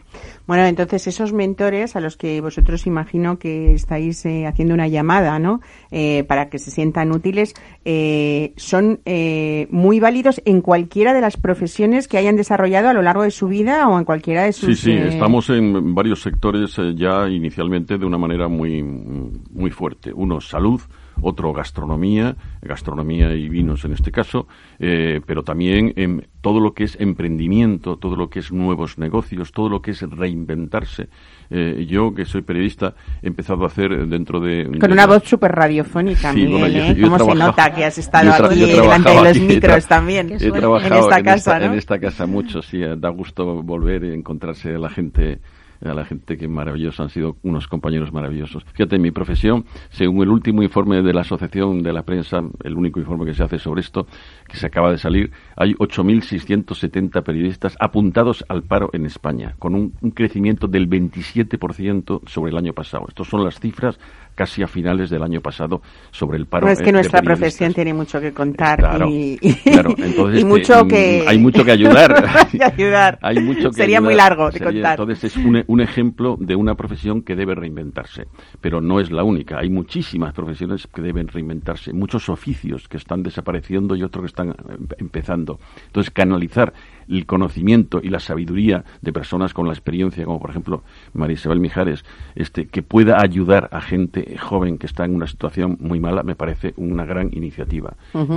Bueno, entonces esos mentores a los que vosotros imagino que estáis eh, haciendo una llamada, ¿no? Eh, para que se sientan útiles, eh, son eh, muy válidos en cualquiera de las profesiones que hayan desarrollado a lo largo de su vida o en cualquiera de sus. Sí, sí, eh, estamos en varios sectores ya inicialmente de una manera muy, muy fuerte. Uno, salud, otro, gastronomía, gastronomía y vinos en este caso, eh, pero también en todo lo que es emprendimiento, todo lo que es nuevos negocios, todo lo que es reinventarse. Eh, yo, que soy periodista, he empezado a hacer dentro de... Con de una la- voz súper radiofónica, Sí, Miguel, bueno, ¿eh? yo he ¿Cómo se nota que has estado aquí delante de los micros tra- también? He trabajado En esta en casa, esta, ¿no? en esta casa mucho, sí, eh, da gusto volver y encontrarse a la gente a la gente que maravillosa, han sido unos compañeros maravillosos. Fíjate, en mi profesión, según el último informe de la Asociación de la Prensa, el único informe que se hace sobre esto, que se acaba de salir, hay 8.670 periodistas apuntados al paro en España, con un, un crecimiento del 27% sobre el año pasado. Estas son las cifras casi a finales del año pasado sobre el paro. No, es eh, que nuestra profesión tiene mucho que contar Claro, y, claro, entonces, y mucho mm, que hay mucho que ayudar. que ayudar. Hay mucho que Sería muy largo de Sería- contar. Entonces es un, un ejemplo de una profesión que debe reinventarse, pero no es la única. Hay muchísimas profesiones que deben reinventarse, muchos oficios que están desapareciendo y otros que están em- empezando. Entonces canalizar el conocimiento y la sabiduría de personas con la experiencia, como por ejemplo María Isabel Mijares, este, que pueda ayudar a gente joven que está en una situación muy mala, me parece una gran iniciativa.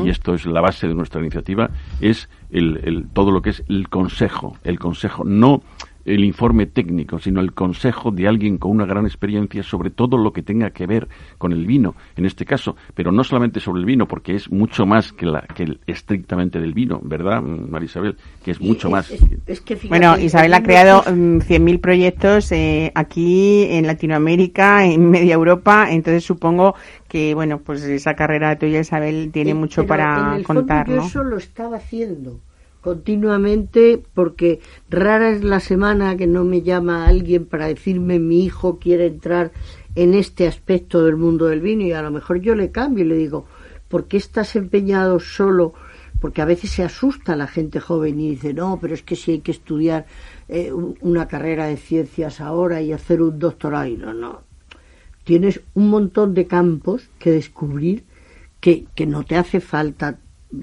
Y esto es la base de nuestra iniciativa, es el, el- todo lo que es el consejo, el consejo, no el informe técnico, sino el consejo de alguien con una gran experiencia sobre todo lo que tenga que ver con el vino, en este caso, pero no solamente sobre el vino, porque es mucho más que, la, que el estrictamente del vino, ¿verdad, Marisabel? Que es mucho Es- más. es- es que fíjate, Bueno, Isabel ha creado mundo mm, 100.000 proyectos eh, aquí en Latinoamérica, en media Europa, entonces supongo que, bueno, pues esa carrera tuya, Isabel, tiene Eh, mucho en para el fondo contar, yo ¿no? eso lo estaba haciendo continuamente porque rara es la semana que no me llama alguien para decirme mi hijo quiere entrar en este aspecto del mundo del vino y a lo mejor yo le cambio y le digo, ¿por qué estás empeñado solo? Porque a veces se asusta la gente joven y dice, no, pero es que si hay que estudiar eh, un- una carrera de ciencias ahora y hacer un doctorado, y no, no. Tienes un montón de campos que descubrir que, que no te hace falta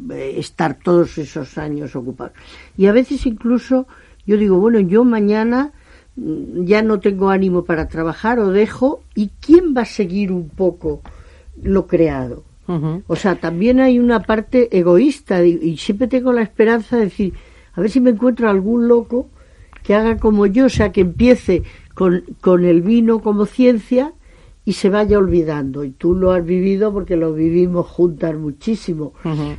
estar todos esos años ocupados. Y a veces incluso yo digo, bueno, yo mañana mm, ya no tengo ánimo para trabajar o dejo, ¿y quién va a seguir un poco lo creado? O sea, también hay una parte egoísta y, y siempre tengo la esperanza de decir, a ver si me encuentro algún loco que haga como yo, o sea, que empiece con, con el vino como ciencia y se vaya olvidando. Y tú lo has vivido porque lo vivimos juntas muchísimo.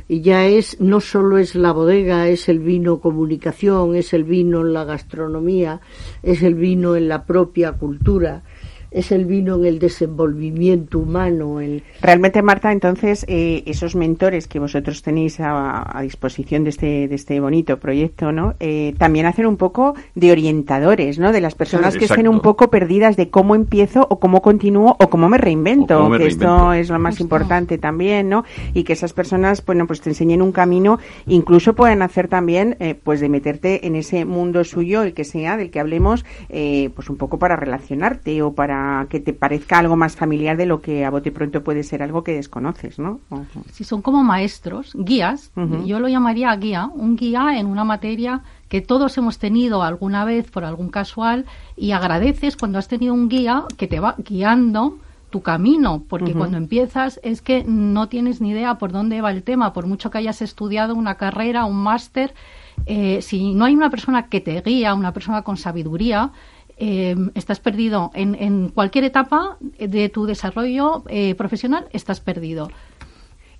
Y ya es, no solo es la bodega, es el vino comunicación, es el vino en la gastronomía, es el vino en la propia cultura, es el vino en el desenvolvimiento humano, el, Realmente, Marta, entonces, eh, esos mentores que vosotros tenéis a, a disposición de este, de este bonito proyecto, ¿no? Eh, también hacen un poco de orientadores, ¿no? De las personas que estén un poco perdidas de cómo empiezo o cómo continúo o cómo me reinvento, O cómo me que esto es lo más Justo. importante también, ¿no? Y que esas personas, bueno, pues te enseñen un camino, incluso pueden hacer también, eh, pues de meterte en ese mundo suyo, el que sea, del que hablemos, eh, pues un poco para relacionarte o para para que te parezca algo más familiar de lo que a bote pronto puede ser algo que desconoces, ¿no? Si son como maestros, guías, yo lo llamaría guía, un guía en una materia que todos hemos tenido alguna vez por algún casual y agradeces cuando has tenido un guía que te va guiando tu camino, porque cuando empiezas es que no tienes ni idea por dónde va el tema, por mucho que hayas estudiado una carrera, un máster, eh, si no hay una persona que te guía, una persona con sabiduría, eh, estás perdido. En, en, cualquier etapa de tu desarrollo eh, profesional estás perdido.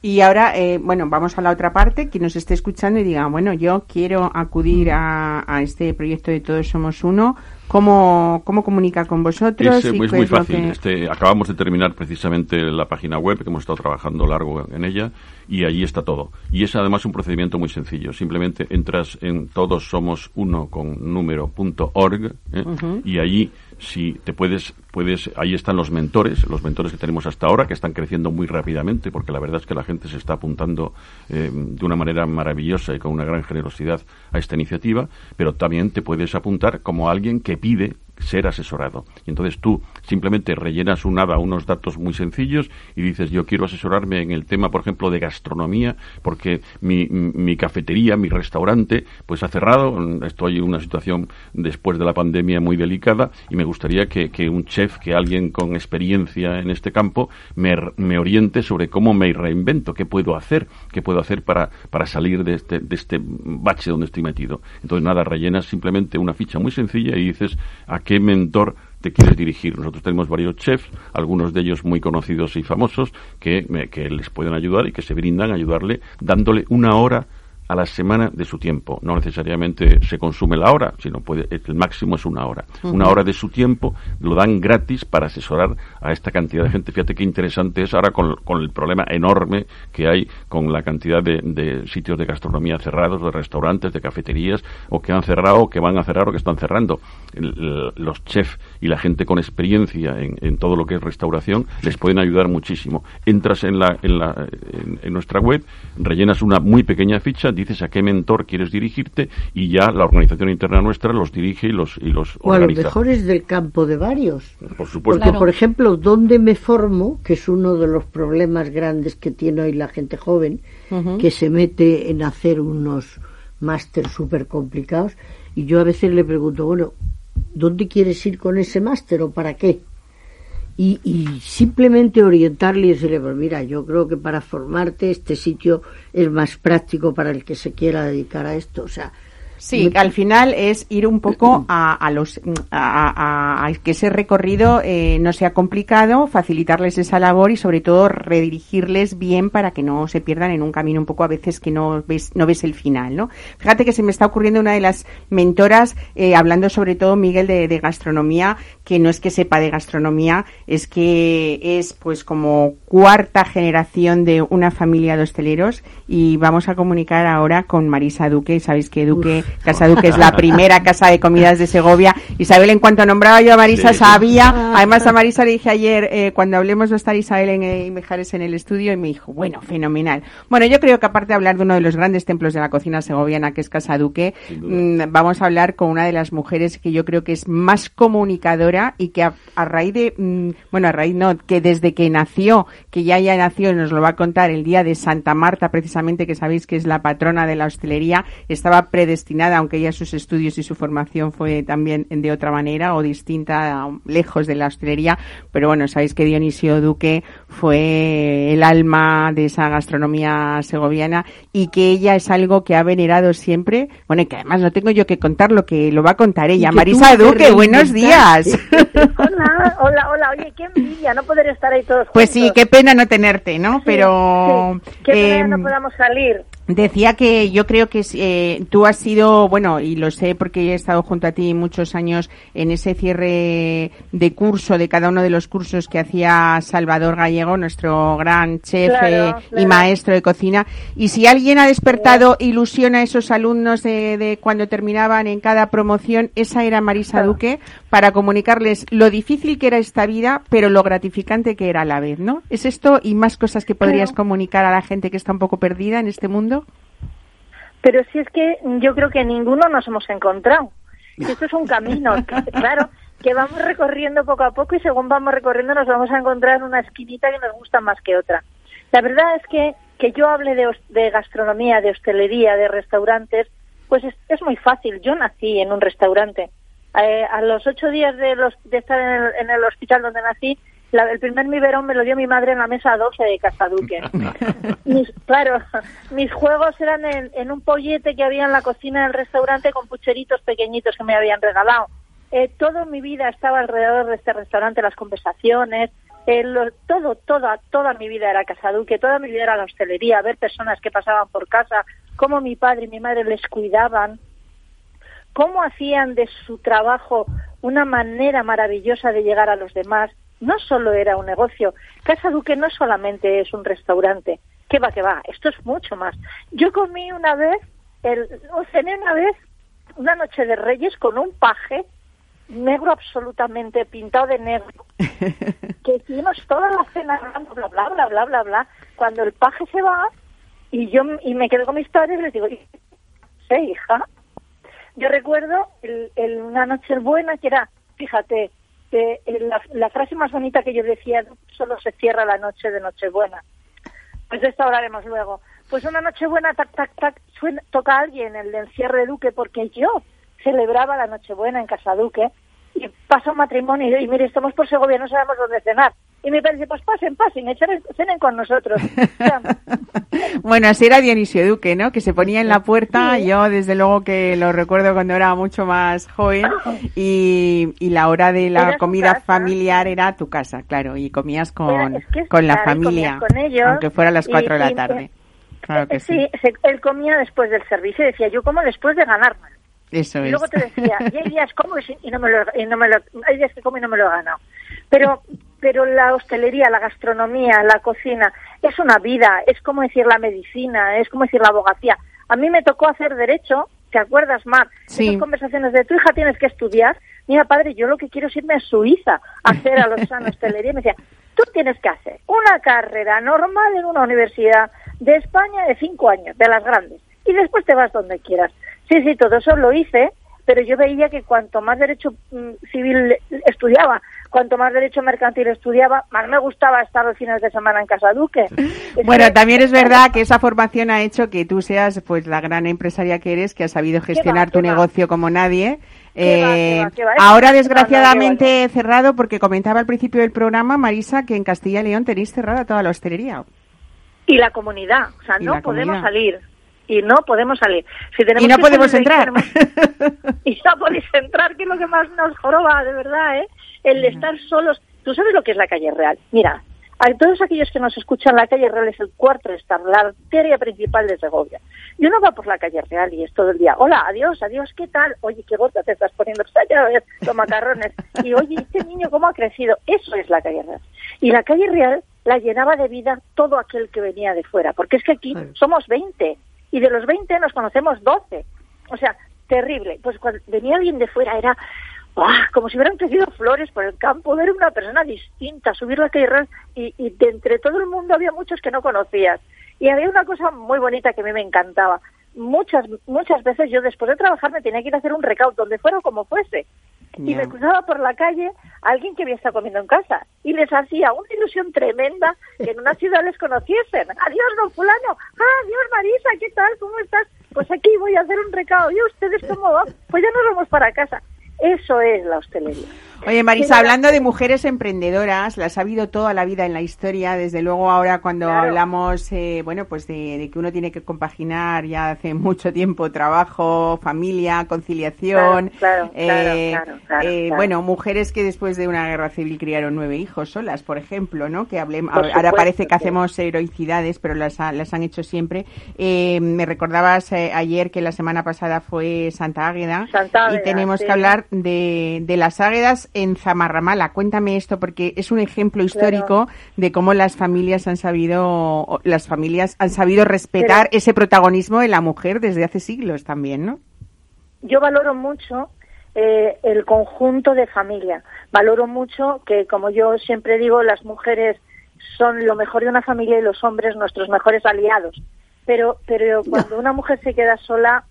Y ahora, eh, bueno, vamos a la otra parte, quien nos esté escuchando y diga, bueno, yo quiero acudir a, a este proyecto de Todos Somos Uno, ¿Cómo, cómo comunica con vosotros? Es, muy fácil. Este, acabamos de terminar precisamente la página web, que hemos estado trabajando largo en ella, y allí está todo. Y es además un procedimiento muy sencillo. Simplemente entras en todos somos uno con número.org ¿eh? y allí si te puedes, puedes, ahí están los mentores, los mentores que tenemos hasta ahora, que están creciendo muy rápidamente, porque la verdad es que la gente se está apuntando eh, de una manera maravillosa y con una gran generosidad a esta iniciativa, pero también te puedes apuntar como alguien que pide ser asesorado. Y entonces tú simplemente rellenas un nada unos datos muy sencillos y dices, yo quiero asesorarme en el tema, por ejemplo, de gastronomía, porque mi, mi cafetería, mi restaurante, pues ha cerrado, estoy en una situación después de la pandemia muy delicada y me gustaría que, que un chef, que alguien con experiencia en este campo, me, me, oriente sobre cómo me reinvento, qué puedo hacer, qué puedo hacer para, para salir de este, de este bache donde estoy metido. Entonces, nada, rellenas simplemente una ficha muy sencilla y dices, ¿a qué mentor te quieres dirigir. Nosotros tenemos varios chefs, algunos de ellos muy conocidos y famosos, que, que les pueden ayudar y que se brindan a ayudarle dándole una hora a la semana de su tiempo. No necesariamente se consume la hora, sino puede, el máximo es una hora. Una hora de su tiempo lo dan gratis para asesorar a esta cantidad de gente. Fíjate qué interesante es ahora con, el problema enorme que hay con la cantidad de, sitios de gastronomía cerrados, de restaurantes, de cafeterías, o que han cerrado, o que van a cerrar, o que están cerrando. los chefs y la gente con experiencia en, todo lo que es restauración les pueden ayudar muchísimo. Entras en, la, en, la, en nuestra web, rellenas una muy pequeña ficha, dices a qué mentor quieres dirigirte y ya la organización interna nuestra los dirige y los, y los o organiza. a lo mejor es del campo de varios. Por supuesto. Porque, por ejemplo, ¿dónde me formo? Que es uno de los problemas grandes que tiene hoy la gente joven, que se mete en hacer unos máster súper complicados. Y yo a veces le pregunto, bueno, ¿dónde quieres ir con ese máster o para qué? Y, simplemente orientarle y decirle, pues mira, yo creo que para formarte este sitio es más práctico para el que se quiera dedicar a esto. O sea, Sí, al final es ir un poco a, a los a, a, que ese recorrido eh, no sea complicado, facilitarles esa labor y sobre todo redirigirles bien para que no se pierdan en un camino un poco a veces que no ves no ves el final, ¿no? Fíjate que se me está ocurriendo una de las mentoras eh, hablando sobre todo Miguel de, de, gastronomía que no es que sepa de gastronomía, es que es pues como cuarta generación de una familia de hosteleros y vamos a comunicar ahora con Marisa Duque, sabéis que Duque Casa Duque es la primera casa de comidas de Segovia. Isabel, en cuanto nombraba yo a Marisa, sabía. Además, a Marisa le dije ayer, eh, cuando hablemos, va a estar Isabel en eh, Mejares en el estudio, y me dijo, bueno, fenomenal. Bueno, yo creo que aparte de hablar de uno de los grandes templos de la cocina segoviana, que es Casa Duque, mm, vamos a hablar con una de las mujeres que yo creo que es más comunicadora y que a, raíz de, mm, bueno, a raíz no, que desde que nació, que ya ya nació, nos lo va a contar el día de Santa Marta, precisamente, que sabéis que es la patrona de la hostelería, estaba predestinada aunque ya sus estudios y su formación fue también de otra manera o distinta, lejos de la hostelería, pero bueno, sabéis que Dionisio Duque fue el alma de esa gastronomía segoviana y que ella es algo que ha venerado siempre, bueno, y que además no tengo yo que contar lo que lo va a contar ella. Marisa Duque, buenos días. Hola, hola, hola, oye, qué envidia no poder estar ahí todos Pues sí, qué pena no tenerte, ¿no? Pero... Qué pena no em, podamos salir. Decía que yo creo que eh, tú has sido, bueno, y lo sé porque he estado junto a ti muchos años en ese cierre de curso, de cada uno de los cursos que hacía Salvador Gallego, nuestro gran chef eh, y maestro de cocina. Y si alguien ha despertado ilusión a esos alumnos de, de, cuando terminaban en cada promoción, esa era Marisa Duque, para comunicarles lo difícil que era esta vida, pero lo gratificante que era a la vez, ¿no? ¿Es esto y más cosas que podrías comunicar a la gente que está un poco perdida en este mundo? Pero si es que yo creo que ninguno nos hemos encontrado. Esto es un camino, claro. que vamos recorriendo poco a poco y según vamos recorriendo nos vamos a encontrar una esquinita que nos gusta más que otra. La verdad es que que yo hable de, de gastronomía, de hostelería, de restaurantes, pues es, es muy fácil. Yo nací en un restaurante. Eh, a los ocho días de, los, de estar en el, en el hospital donde nací, la, el primer biberón me lo dio mi madre en la mesa 12 de Casaduque. mis, claro, mis juegos eran en, en, un pollete que había en la cocina del restaurante con pucheritos pequeñitos que me habían regalado. Eh, toda mi vida estaba alrededor de este restaurante, las conversaciones, eh, lo, todo, toda, toda mi vida era Casaduque, toda mi vida era la hostelería, ver personas que pasaban por casa, cómo mi padre y mi madre les cuidaban, cómo hacían de su trabajo una manera maravillosa de llegar a los demás. No solo era un negocio, Casa Duque no solamente es un restaurante, que va, que va, esto es mucho más. Yo comí una vez, el, cené una vez una noche de Reyes con un paje negro absolutamente, pintado de negro, que hicimos toda la cena bla, bla, bla, bla, bla, bla. Cuando el paje se va y yo y me quedo con mis padres, les digo, sí, hija. Yo recuerdo el, el, una noche buena que era, fíjate, que la, la, frase más bonita que yo decía, solo se cierra la noche de Nochebuena. Pues de esto hablaremos luego. Pues una Nochebuena, tac, tac, tac, suena, toca a alguien el del cierre Duque porque yo celebraba la Nochebuena en Casa Duque y pasa un matrimonio y, mire, estamos por Segovia, no sabemos dónde cenar. Y me parece, pues pasen, pasen, cenen con nosotros. bueno, así era Dionisio Duque, ¿no? Que se ponía en la puerta, yo desde luego que lo recuerdo cuando era mucho más joven, y, y la hora de la comida familiar era tu casa, claro, y comías con, con la familia, aunque fuera a las cuatro de la tarde. Claro que sí. sí. él comía después del servicio y decía, yo como después de ganarme eso y luego te decía, y hay días como y no me lo, y no me lo, hay días que como y no me lo he ganado. Pero, pero la hostelería, la gastronomía, la cocina, es una vida, es como decir la medicina, es como decir la abogacía. A mí me tocó hacer derecho, ¿te acuerdas, Mar? Sí. Esas conversaciones de tu hija tienes que estudiar. Mira, padre, yo lo que quiero es irme a Suiza a hacer a los sanos hostelería. Y me decía, tú tienes que hacer una carrera normal en una universidad de España de cinco años, de las grandes, y después te vas donde quieras. Sí, sí, todo eso lo hice, pero yo veía que cuanto más derecho mm, civil estudiaba, cuanto más derecho mercantil estudiaba, más me gustaba estar los fines de semana en Casa Duque. bueno, también es verdad que esa formación ha hecho que tú seas pues la gran empresaria que eres, que has sabido gestionar tu negocio como nadie. Eh, ahora desgraciadamente cerrado porque comentaba al principio del programa Marisa que en Castilla y León tenéis cerrada toda la hostelería. Y la comunidad, o sea, no podemos salir y no podemos salir. Si tenemos y no podemos entrar. y no podéis entrar, que es lo que más nos joroba, de verdad, ¿eh? El estar solos. ¿Tú sabes lo que es la calle real? Mira, a todos aquellos que nos escuchan, la calle real es el cuarto estar, la arteria principal de Segovia. Y uno va por la calle real y es todo el día, hola, adiós, adiós, ¿qué tal? Oye, qué gota te estás poniendo, ya ves, los macarrones. Y oye, este niño, ¿cómo ha crecido? Eso es la calle real. Y la calle real la llenaba de vida todo aquel que venía de fuera, porque es que aquí somos 20 y de los 20 nos conocemos 12. O sea, terrible. Pues cuando venía alguien de fuera era como si hubieran crecido flores por el campo, ver una persona distinta, subir la y, y de entre todo el mundo había muchos que no conocías. Y había una cosa muy bonita que a mí me encantaba. Muchas, muchas veces yo después de trabajar me tenía que ir a hacer un recaudo, donde fuera o como fuese y me cruzaba por la calle alguien que había estado comiendo en casa y les hacía una ilusión tremenda que en una ciudad les conociesen. Adiós, don fulano. Ah, adiós, Marisa, ¿qué tal? ¿Cómo estás? Pues aquí voy a hacer un recado. ¿Y ustedes cómo van? Pues ya nos vamos para casa. Eso es la hostelería. Oye, Marisa, hablando de mujeres emprendedoras, las ha habido toda la vida en la historia. Desde luego, ahora cuando hablamos, eh, bueno, pues de, que uno tiene que compaginar ya hace mucho tiempo trabajo, familia, conciliación. Claro, eh, eh, bueno, mujeres que después de una guerra civil criaron nueve hijos solas, por ejemplo, ¿no? Que hablemos, ahora parece que hacemos heroicidades, pero las, las han hecho siempre. me recordabas ayer que la semana pasada fue Santa Águeda, y tenemos que hablar de, de las águedas en Zamarramala. Cuéntame esto porque es un ejemplo histórico de cómo las familias han sabido las familias han sabido respetar ese protagonismo de la mujer desde hace siglos también, ¿no? Yo valoro mucho eh, el conjunto de familia. Valoro mucho que, como yo siempre digo, las mujeres son lo mejor de una familia y los hombres nuestros mejores aliados. Pero, pero cuando una mujer se queda sola,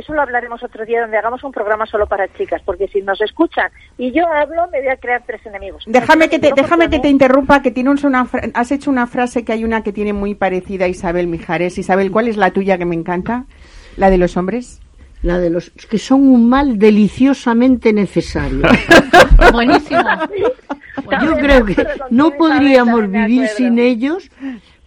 eso lo hablaremos otro día donde hagamos un programa solo para chicas, porque si nos escuchan y yo hablo, me voy a crear tres enemigos. Déjame que te, déjame que te interrumpa, que tienes una, has hecho una frase que hay una que tiene muy parecida a Isabel Mijares. Isabel, ¿cuál es la tuya que me encanta? ¿La de los hombres? La de los que son un mal deliciosamente necesario. Buenísimo. Yo creo que no podríamos vivir sin ellos,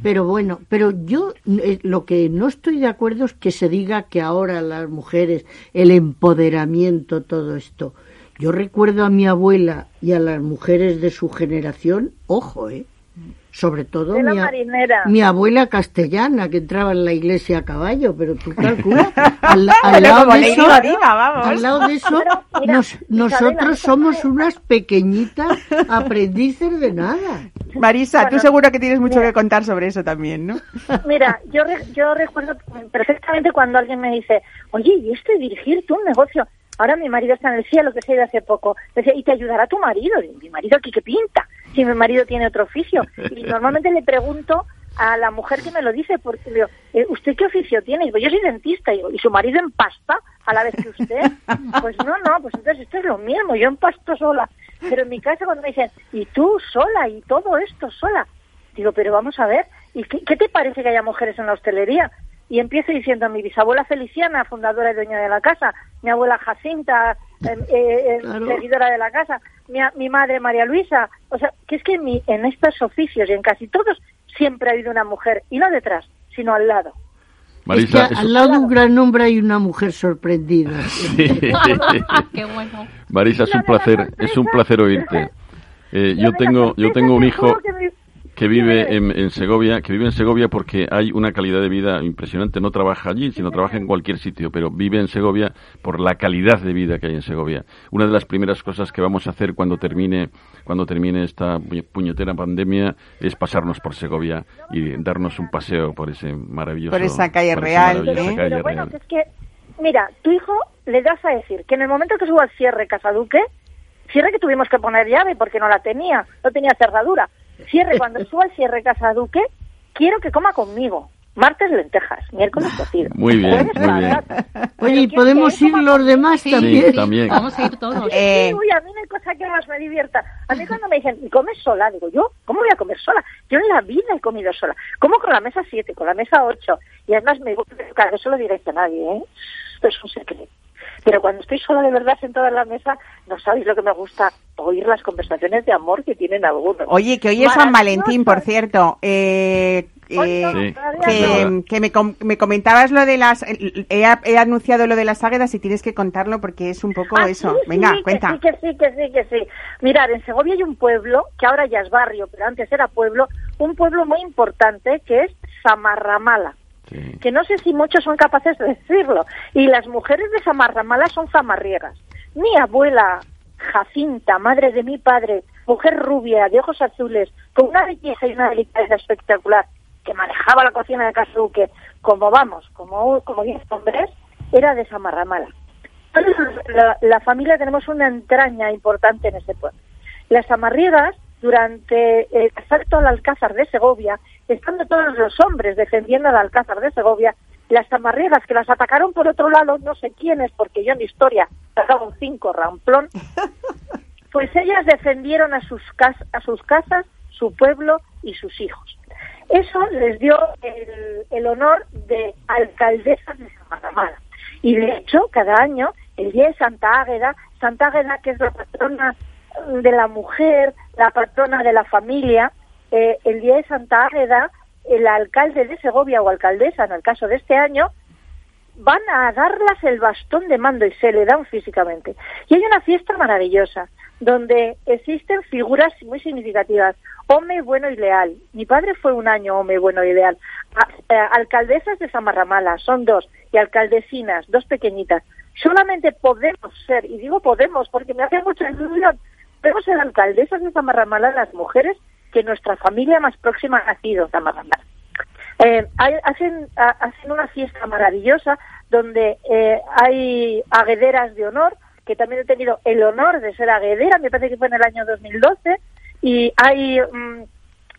pero bueno, pero yo eh, lo que no estoy de acuerdo es que se diga que ahora las mujeres, el empoderamiento, todo esto. Yo recuerdo a mi abuela y a las mujeres de su generación, ojo, ¿eh? Sobre todo mi, mi abuela castellana que entraba en la iglesia a caballo, pero tú calcula, al, lado de eso, al lado de eso, Pero, mira, nos- nosotros somos unas pequeñitas aprendices de nada. Marisa, tú Bueno, seguro que tienes mucho mira. que contar sobre eso también, ¿no? Mira, yo, re- yo recuerdo perfectamente cuando alguien me dice, oye, ¿y esto de dirigir tú un negocio? Ahora mi marido está en el cielo, que se ha ido hace poco. Decía, ¿y te ayudará tu marido? Mi marido aquí qué pinta, si mi marido tiene otro oficio. Y normalmente le pregunto a la mujer que me lo dice, porque le digo, "Eh, ¿usted qué oficio tiene? Digo, yo soy dentista. Digo, ¿y su marido empasta a la vez que usted? Pues no, no, pues entonces esto es lo mismo, yo empasto sola. Pero en mi casa cuando me dicen, ¿y tú sola? ¿Y todo esto sola? Digo, pero vamos a ver, ¿y qué, qué te parece que haya mujeres en la hostelería? Y empiezo diciendo mi bisabuela Feliciana, fundadora y dueña de la casa, mi abuela Jacinta, eh, eh, eh, Claro. seguidora de la casa, mi, mi madre María Luisa. O sea, que es que en, mi- en estos oficios y en casi todos siempre ha habido una mujer, y no detrás, sino al lado. Marisa, es que eso- al lado de un gran hombre hay una mujer sorprendida. Qué bueno. Marisa, es un placer, es un placer oírte. Eh, yo tengo, yo tengo un hijo que que vive en, en Segovia, que vive en Segovia porque hay una calidad de vida impresionante. No trabaja allí, sino trabaja en cualquier sitio, pero vive en Segovia por la calidad de vida que hay en Segovia. Una de las primeras cosas que vamos a hacer cuando termine, cuando termine esta pu- puñetera pandemia es pasarnos por Segovia y darnos un paseo por ese maravilloso, Por esa calle por real, ¿eh? calle Pero bueno, real. es que, mira, tu hijo le das a decir que en el momento que suba al cierre Casaduque, cierre que tuvimos que poner llave porque no la tenía, no tenía cerradura, cierre cuando suba al cierre Casaduque, quiero que coma conmigo. Martes lentejas, miércoles cocido. Muy bien, muy bien. Oye, ¿y podemos ir los demás Sí, también? Sí, también. Vamos a ir todos. Eh, Sí, uy, a mí no hay cosa que más me divierta. A mí cuando me dicen, ¿y comes sola? Digo, ¿yo? ¿Cómo voy a comer sola? Yo en la vida he comido sola. Como con la mesa 7, con la mesa 8. Y además me gusta, claro, eso lo diréis a nadie, ¿eh? Esto es un secreto. Pero cuando estoy sola de verdad sentada en la mesa, no sabéis lo que me gusta oír las conversaciones de amor que tienen algunos. Oye, que hoy es San. Valentín, por cierto. Eh, eh, Sí, es que, me, com- me comentabas lo de las... He, he anunciado lo de las águedas y tienes que contarlo porque es un poco Ah, eso. sí, Venga, sí, cuenta. Que sí, que sí, que sí, que sí. Mirad, en Segovia hay un pueblo, que ahora ya es barrio, pero antes era pueblo, un pueblo muy importante que es Samarramala. Que no sé si muchos son capaces de decirlo. Y las mujeres de Samarramala son zamarriegas. Mi abuela Jacinta, madre de mi padre, mujer rubia, de ojos azules, con una belleza y una delicadeza espectacular, que manejaba la cocina de Casuque, como vamos, como, como diez hombres, era de Samarramala. La, la familia tenemos una entraña importante en ese pueblo. Las amarriegas, durante el asalto al Alcázar de Segovia, estando todos los hombres defendiendo al Alcázar de Segovia, las amarriegas que las atacaron por otro lado, no sé quiénes, porque yo en historia sacaba un cinco ramplón, pues ellas defendieron a sus, cas- a sus casas, su pueblo y sus hijos. Eso les dio el, el honor de alcaldesas de Samaramala. Y de hecho, cada año, el día de Santa Águeda, Santa Águeda, que es la patrona de la mujer, la patrona de la familia, eh, el día de Santa Águeda, el alcalde de Segovia o alcaldesa, en el caso de este año, van a darlas el bastón de mando y se le dan físicamente. Y hay una fiesta maravillosa donde existen figuras muy significativas. Hombre bueno y leal. Mi padre fue un año hombre bueno y leal. A- eh, alcaldesas de Samarramala, son dos, y alcaldesinas, dos pequeñitas. Solamente podemos ser, y digo podemos porque me hace mucha ilusión, podemos ser alcaldesas de Samarramala las mujeres que nuestra familia más próxima ha en Samarramala. Eh, hacen, ha- hacen una fiesta maravillosa donde eh, hay aguederas de honor, que también he tenido el honor de ser aguedera, me parece que fue en el año 2012, y hay mm,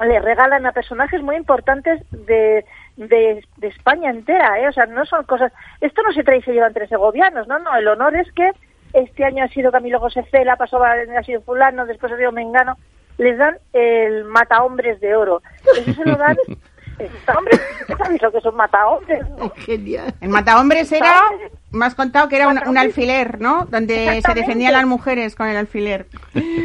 le regalan a personajes muy importantes de, de, de España entera, ¿eh? O sea, no son cosas... Esto no se trae y se lleva entre segovianos, ¿no? No, el honor es que este año ha sido Camilo José Cela, pasó ha sido fulano, después ha sido Mengano, les dan el mata hombres de oro. Eso se lo dan hombres, ¿sabes lo que son matahombres? Oh, genial. El matahombres era, me has contado que era un, un alfiler, ¿no? Donde se defendían las mujeres con el alfiler.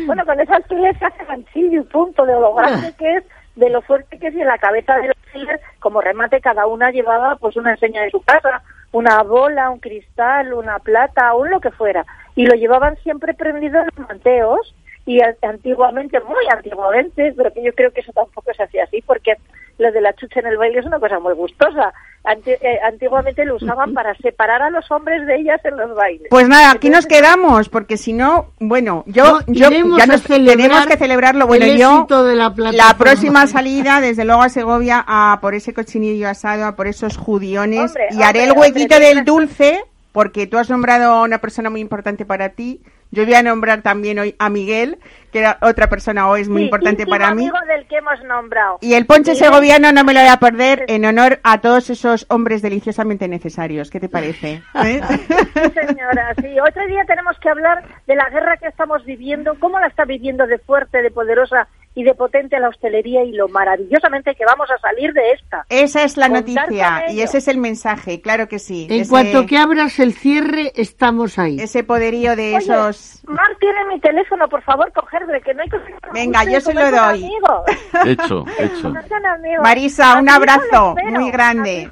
Bueno, con ese alfiler se hace ganchillo y punto, de lo grande que es, de lo fuerte que es, y en la cabeza del alfiler, como remate, cada una llevaba pues una enseña de su casa, una bola, un cristal, una plata, un lo que fuera. Y lo llevaban siempre prendido en los manteos, y antiguamente, muy antiguamente, pero que yo creo que eso tampoco se hacía así, porque lo de la chucha en el baile es una cosa muy gustosa. Eh, antiguamente lo usaban para separar a los hombres de ellas en los bailes. Pues nada, aquí nos quedamos, porque si no, bueno, yo, No, yo ya nos- tenemos que celebrarlo. Bueno, el yo de la plataforma. próxima salida, desde luego a Segovia, a por ese cochinillo asado, a por esos judiones, Hombre, y haré el huequito hombre, del dulce, porque tú has nombrado a una persona muy importante para ti. Yo voy a nombrar también hoy a Miguel, que era otra persona hoy es muy Sí, importante para mí. amigo del que hemos nombrado. Y el ponche Miguel- segoviano no me lo voy a perder en honor a todos esos hombres deliciosamente necesarios. ¿Qué te parece? ¿Eh? Sí, señora, sí. Otro día tenemos que hablar de la guerra que estamos viviendo, cómo la está viviendo de fuerte, de poderosa y de potente la hostelería y lo maravillosamente que vamos a salir de esta. Esa es la Contar noticia y ese es el mensaje, claro que sí. En ese, cuanto que abras el cierre, estamos ahí. ese poderío de Oye, esos... Mar tiene mi teléfono, por favor, cogerle, que no hay que... Venga, yo se lo doy. Hecho, hecho. Marisa, un abrazo muy grande.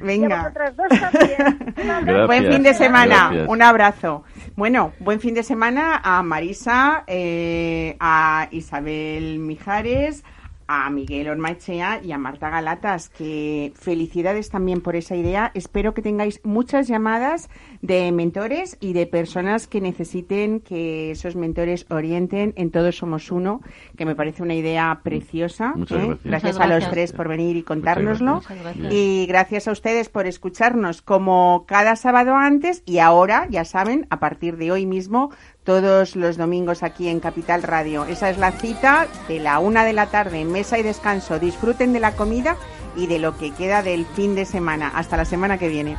Venga. Y a vosotras dos también. Gracias. Buen fin de semana, Gracias. un abrazo. Bueno, buen fin de semana a Marisa, eh, a Isabel Mijares, a Miguel Ormachea y a Marta Galatas, que felicidades también por esa idea. Espero que tengáis muchas llamadas de mentores y de personas que necesiten que esos mentores orienten en Todos Somos Uno, que me parece una idea preciosa. Muchas ¿eh? gracias. Gracias Muchas a los tres por venir y contárnoslo. Muchas gracias. Y gracias a ustedes por escucharnos como cada sábado antes y ahora, ya saben, a partir de hoy mismo, todos los domingos aquí en Capital Radio. Esa es la cita de la una de la tarde, mesa y descanso. Disfruten de la comida y de lo que queda del fin de semana. Hasta la semana que viene.